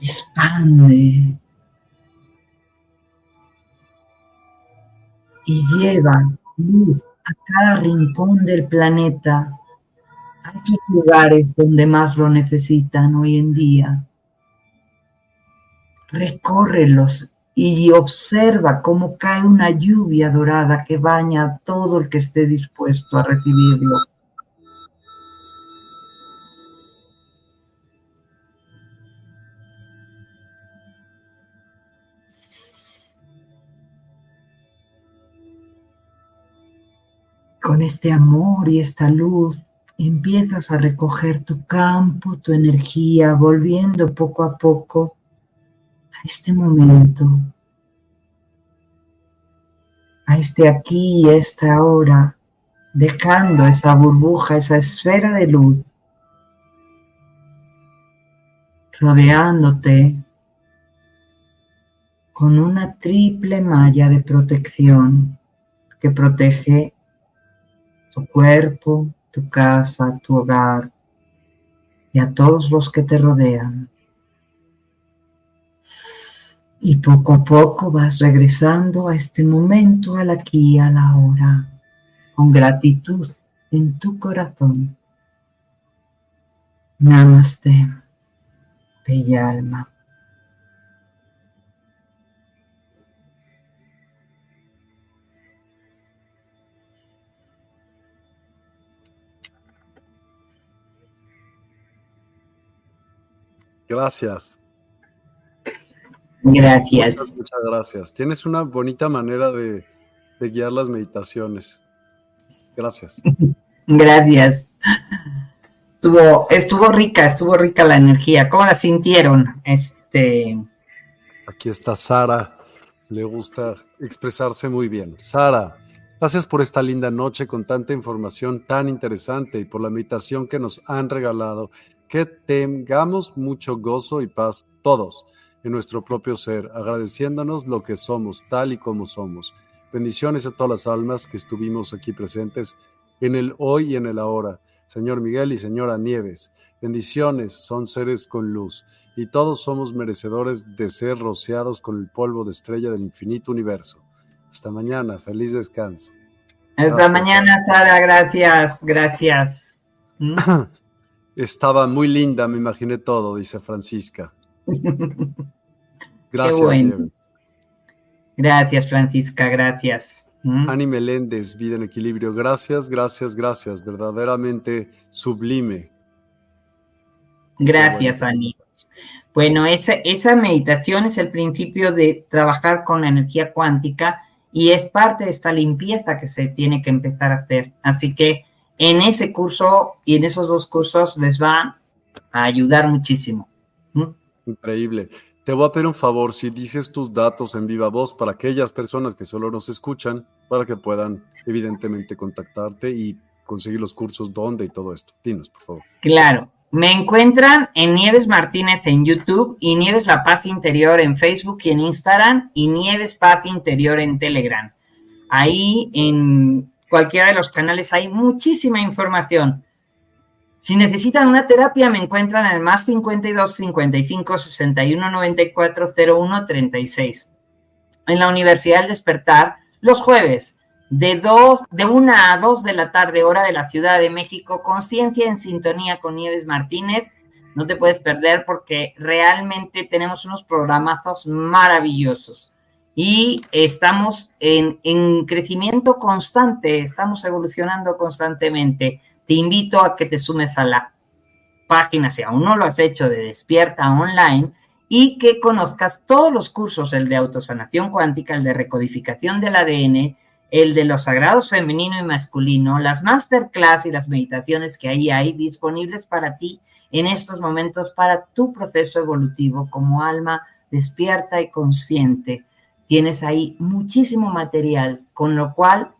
Expande y lleva luz a cada rincón del planeta, a los lugares donde más lo necesitan hoy en día. Recórrelos y observa cómo cae una lluvia dorada que baña a todo el que esté dispuesto a recibirlo. Con este amor y esta luz empiezas a recoger tu campo, tu energía, volviendo poco a poco a este momento, a este aquí y esta hora, dejando esa burbuja, esa esfera de luz, rodeándote con una triple malla de protección que protege tu cuerpo, tu casa, tu hogar y a todos los que te rodean. Y poco a poco vas regresando a este momento, al aquí a la hora, con gratitud en tu corazón. Namaste, bella alma. Gracias. Gracias. Muchas, Muchas gracias. Tienes una bonita manera de, de guiar las meditaciones. Gracias. Gracias. Estuvo, estuvo rica, estuvo rica la energía. ¿Cómo la sintieron? Este. Aquí está Sara. Le gusta expresarse muy bien. Sara, gracias por esta linda noche con tanta información tan interesante y por la meditación que nos han regalado. Que tengamos mucho gozo y paz todos en nuestro propio ser, agradeciéndonos lo que somos, tal y como somos. Bendiciones a todas las almas que estuvimos aquí presentes en el hoy y en el ahora. Señor Miguel y señora Nieves, bendiciones, son seres con luz, y todos somos merecedores de ser rociados con el polvo de estrella del infinito universo. Hasta mañana, feliz descanso. Hasta mañana, Sara, gracias, gracias. ¿Mm? Estaba muy linda, me imaginé todo, dice Francisca. Gracias. Gracias, Francisca, gracias. Ani Meléndez, Vida en Equilibrio. Gracias, gracias, gracias. Verdaderamente sublime. Gracias, Ani. Bueno, esa, esa meditación es el principio de trabajar con la energía cuántica y es parte de esta limpieza que se tiene que empezar a hacer. Así que en ese curso y en esos dos cursos les va a ayudar muchísimo. Increíble. Te voy a pedir un favor, si dices tus datos en viva voz para aquellas personas que solo nos escuchan, para que puedan evidentemente contactarte y conseguir los cursos, dónde y todo esto. Dinos, por favor. Claro. Me encuentran en Nieves Martínez en YouTube y Nieves La Paz Interior en Facebook y en Instagram y Nieves Paz Interior en Telegram. Ahí en cualquiera de los canales hay muchísima información. Si necesitan una terapia, me encuentran en el más 52 55 61 94 01 36. En la Universidad del Despertar, los jueves, de, dos, de 1 a 2 de la tarde, hora de la Ciudad de México, Conciencia en sintonía con Nieves Martínez. No te puedes perder porque realmente tenemos unos programazos maravillosos y estamos en, en crecimiento constante, estamos evolucionando constantemente te invito a que te sumes a la página, si aún no lo has hecho, de Despierta Online y que conozcas todos los cursos, el de autosanación cuántica, el de recodificación del ADN, el de los sagrados femenino y masculino, las masterclass y las meditaciones que ahí hay disponibles para ti en estos momentos para tu proceso evolutivo como alma despierta y consciente. Tienes ahí muchísimo material, con lo cual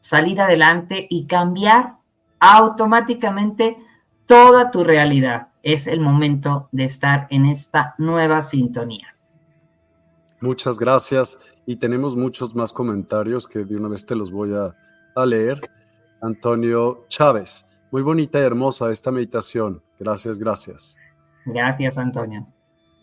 salir adelante y cambiar automáticamente toda tu realidad. Es el momento de estar en esta nueva sintonía. Muchas gracias y tenemos muchos más comentarios que de una vez te los voy a, leer. Antonio Chávez, muy bonita y hermosa esta meditación. Gracias, gracias. Gracias, Antonio.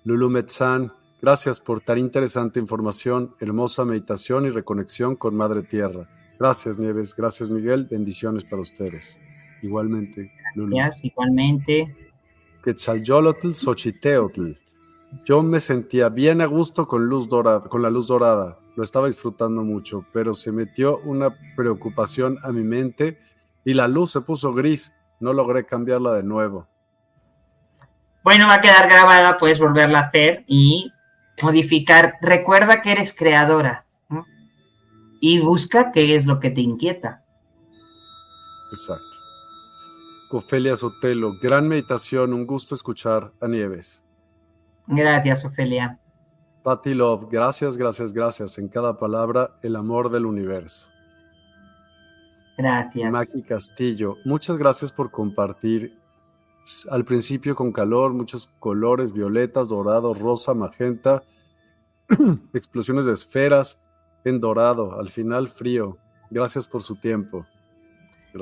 Lulu Metzán, gracias por tan interesante información, hermosa meditación y reconexión con Madre Tierra. Gracias, Nieves. Gracias, Miguel. Bendiciones para ustedes. Igualmente. Gracias, igualmente. Quetzalyolotl Xochiteotl. Yo me sentía bien a gusto con, luz dorada, con la luz dorada. Lo estaba disfrutando mucho, pero se metió una preocupación a mi mente y la luz se puso gris. No logré cambiarla de nuevo. Bueno, va a quedar grabada, puedes volverla a hacer y modificar. Recuerda que eres creadora y busca qué es lo que te inquieta. Exacto. Ofelia Sotelo, gran meditación, un gusto escuchar a Nieves. Gracias, Ofelia. Patty Love, gracias, gracias, gracias. En cada palabra, el amor del universo. Gracias. Maki Castillo, muchas gracias por compartir. Al principio con calor, muchos colores, violetas, dorado, rosa, magenta, explosiones de esferas, en dorado, al final frío. Gracias por su tiempo.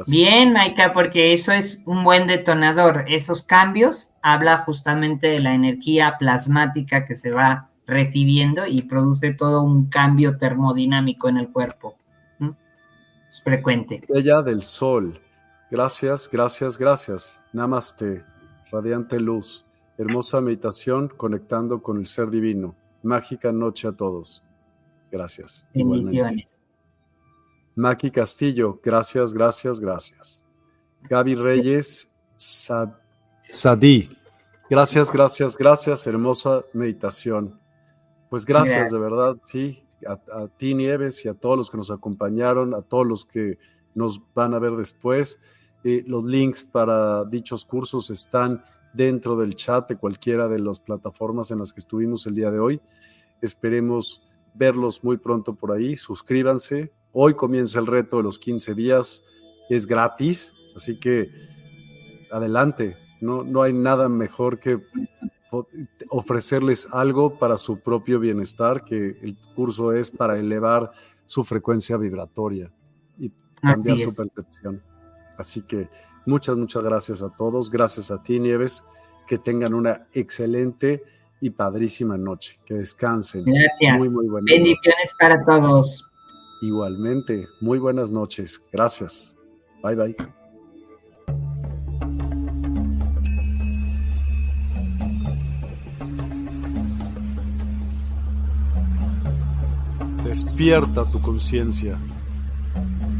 Bien, Maika, porque eso es un buen detonador. Esos cambios habla justamente de la energía plasmática que se va recibiendo y produce todo un cambio termodinámico en el cuerpo. Es frecuente. Ella del sol. Gracias, gracias, gracias. Namaste. Radiante luz. Hermosa meditación conectando con el ser divino. Mágica noche a todos. Gracias. Bendiciones. Maki Castillo, gracias, gracias, gracias. Gaby Reyes Sadí, gracias, gracias, gracias, hermosa meditación. Pues gracias, de verdad, sí, a, a, ti Nieves y a todos los que nos acompañaron, a todos los que nos van a ver después. Eh, los links para dichos cursos están dentro del chat de cualquiera de las plataformas en las que estuvimos el día de hoy. Esperemos verlos muy pronto por ahí. Suscríbanse. Hoy comienza el reto de los 15 días. Es gratis, así que adelante. No, no hay nada mejor que ofrecerles algo para su propio bienestar, que el curso es para elevar su frecuencia vibratoria y cambiar su percepción. Así que muchas, muchas gracias a todos. Gracias a ti, Nieves. Que tengan una excelente y padrísima noche. Que descansen. Gracias. Muy, muy buenas Bendiciones para todos. Igualmente, muy buenas noches. Gracias. Bye, bye. Despierta tu conciencia.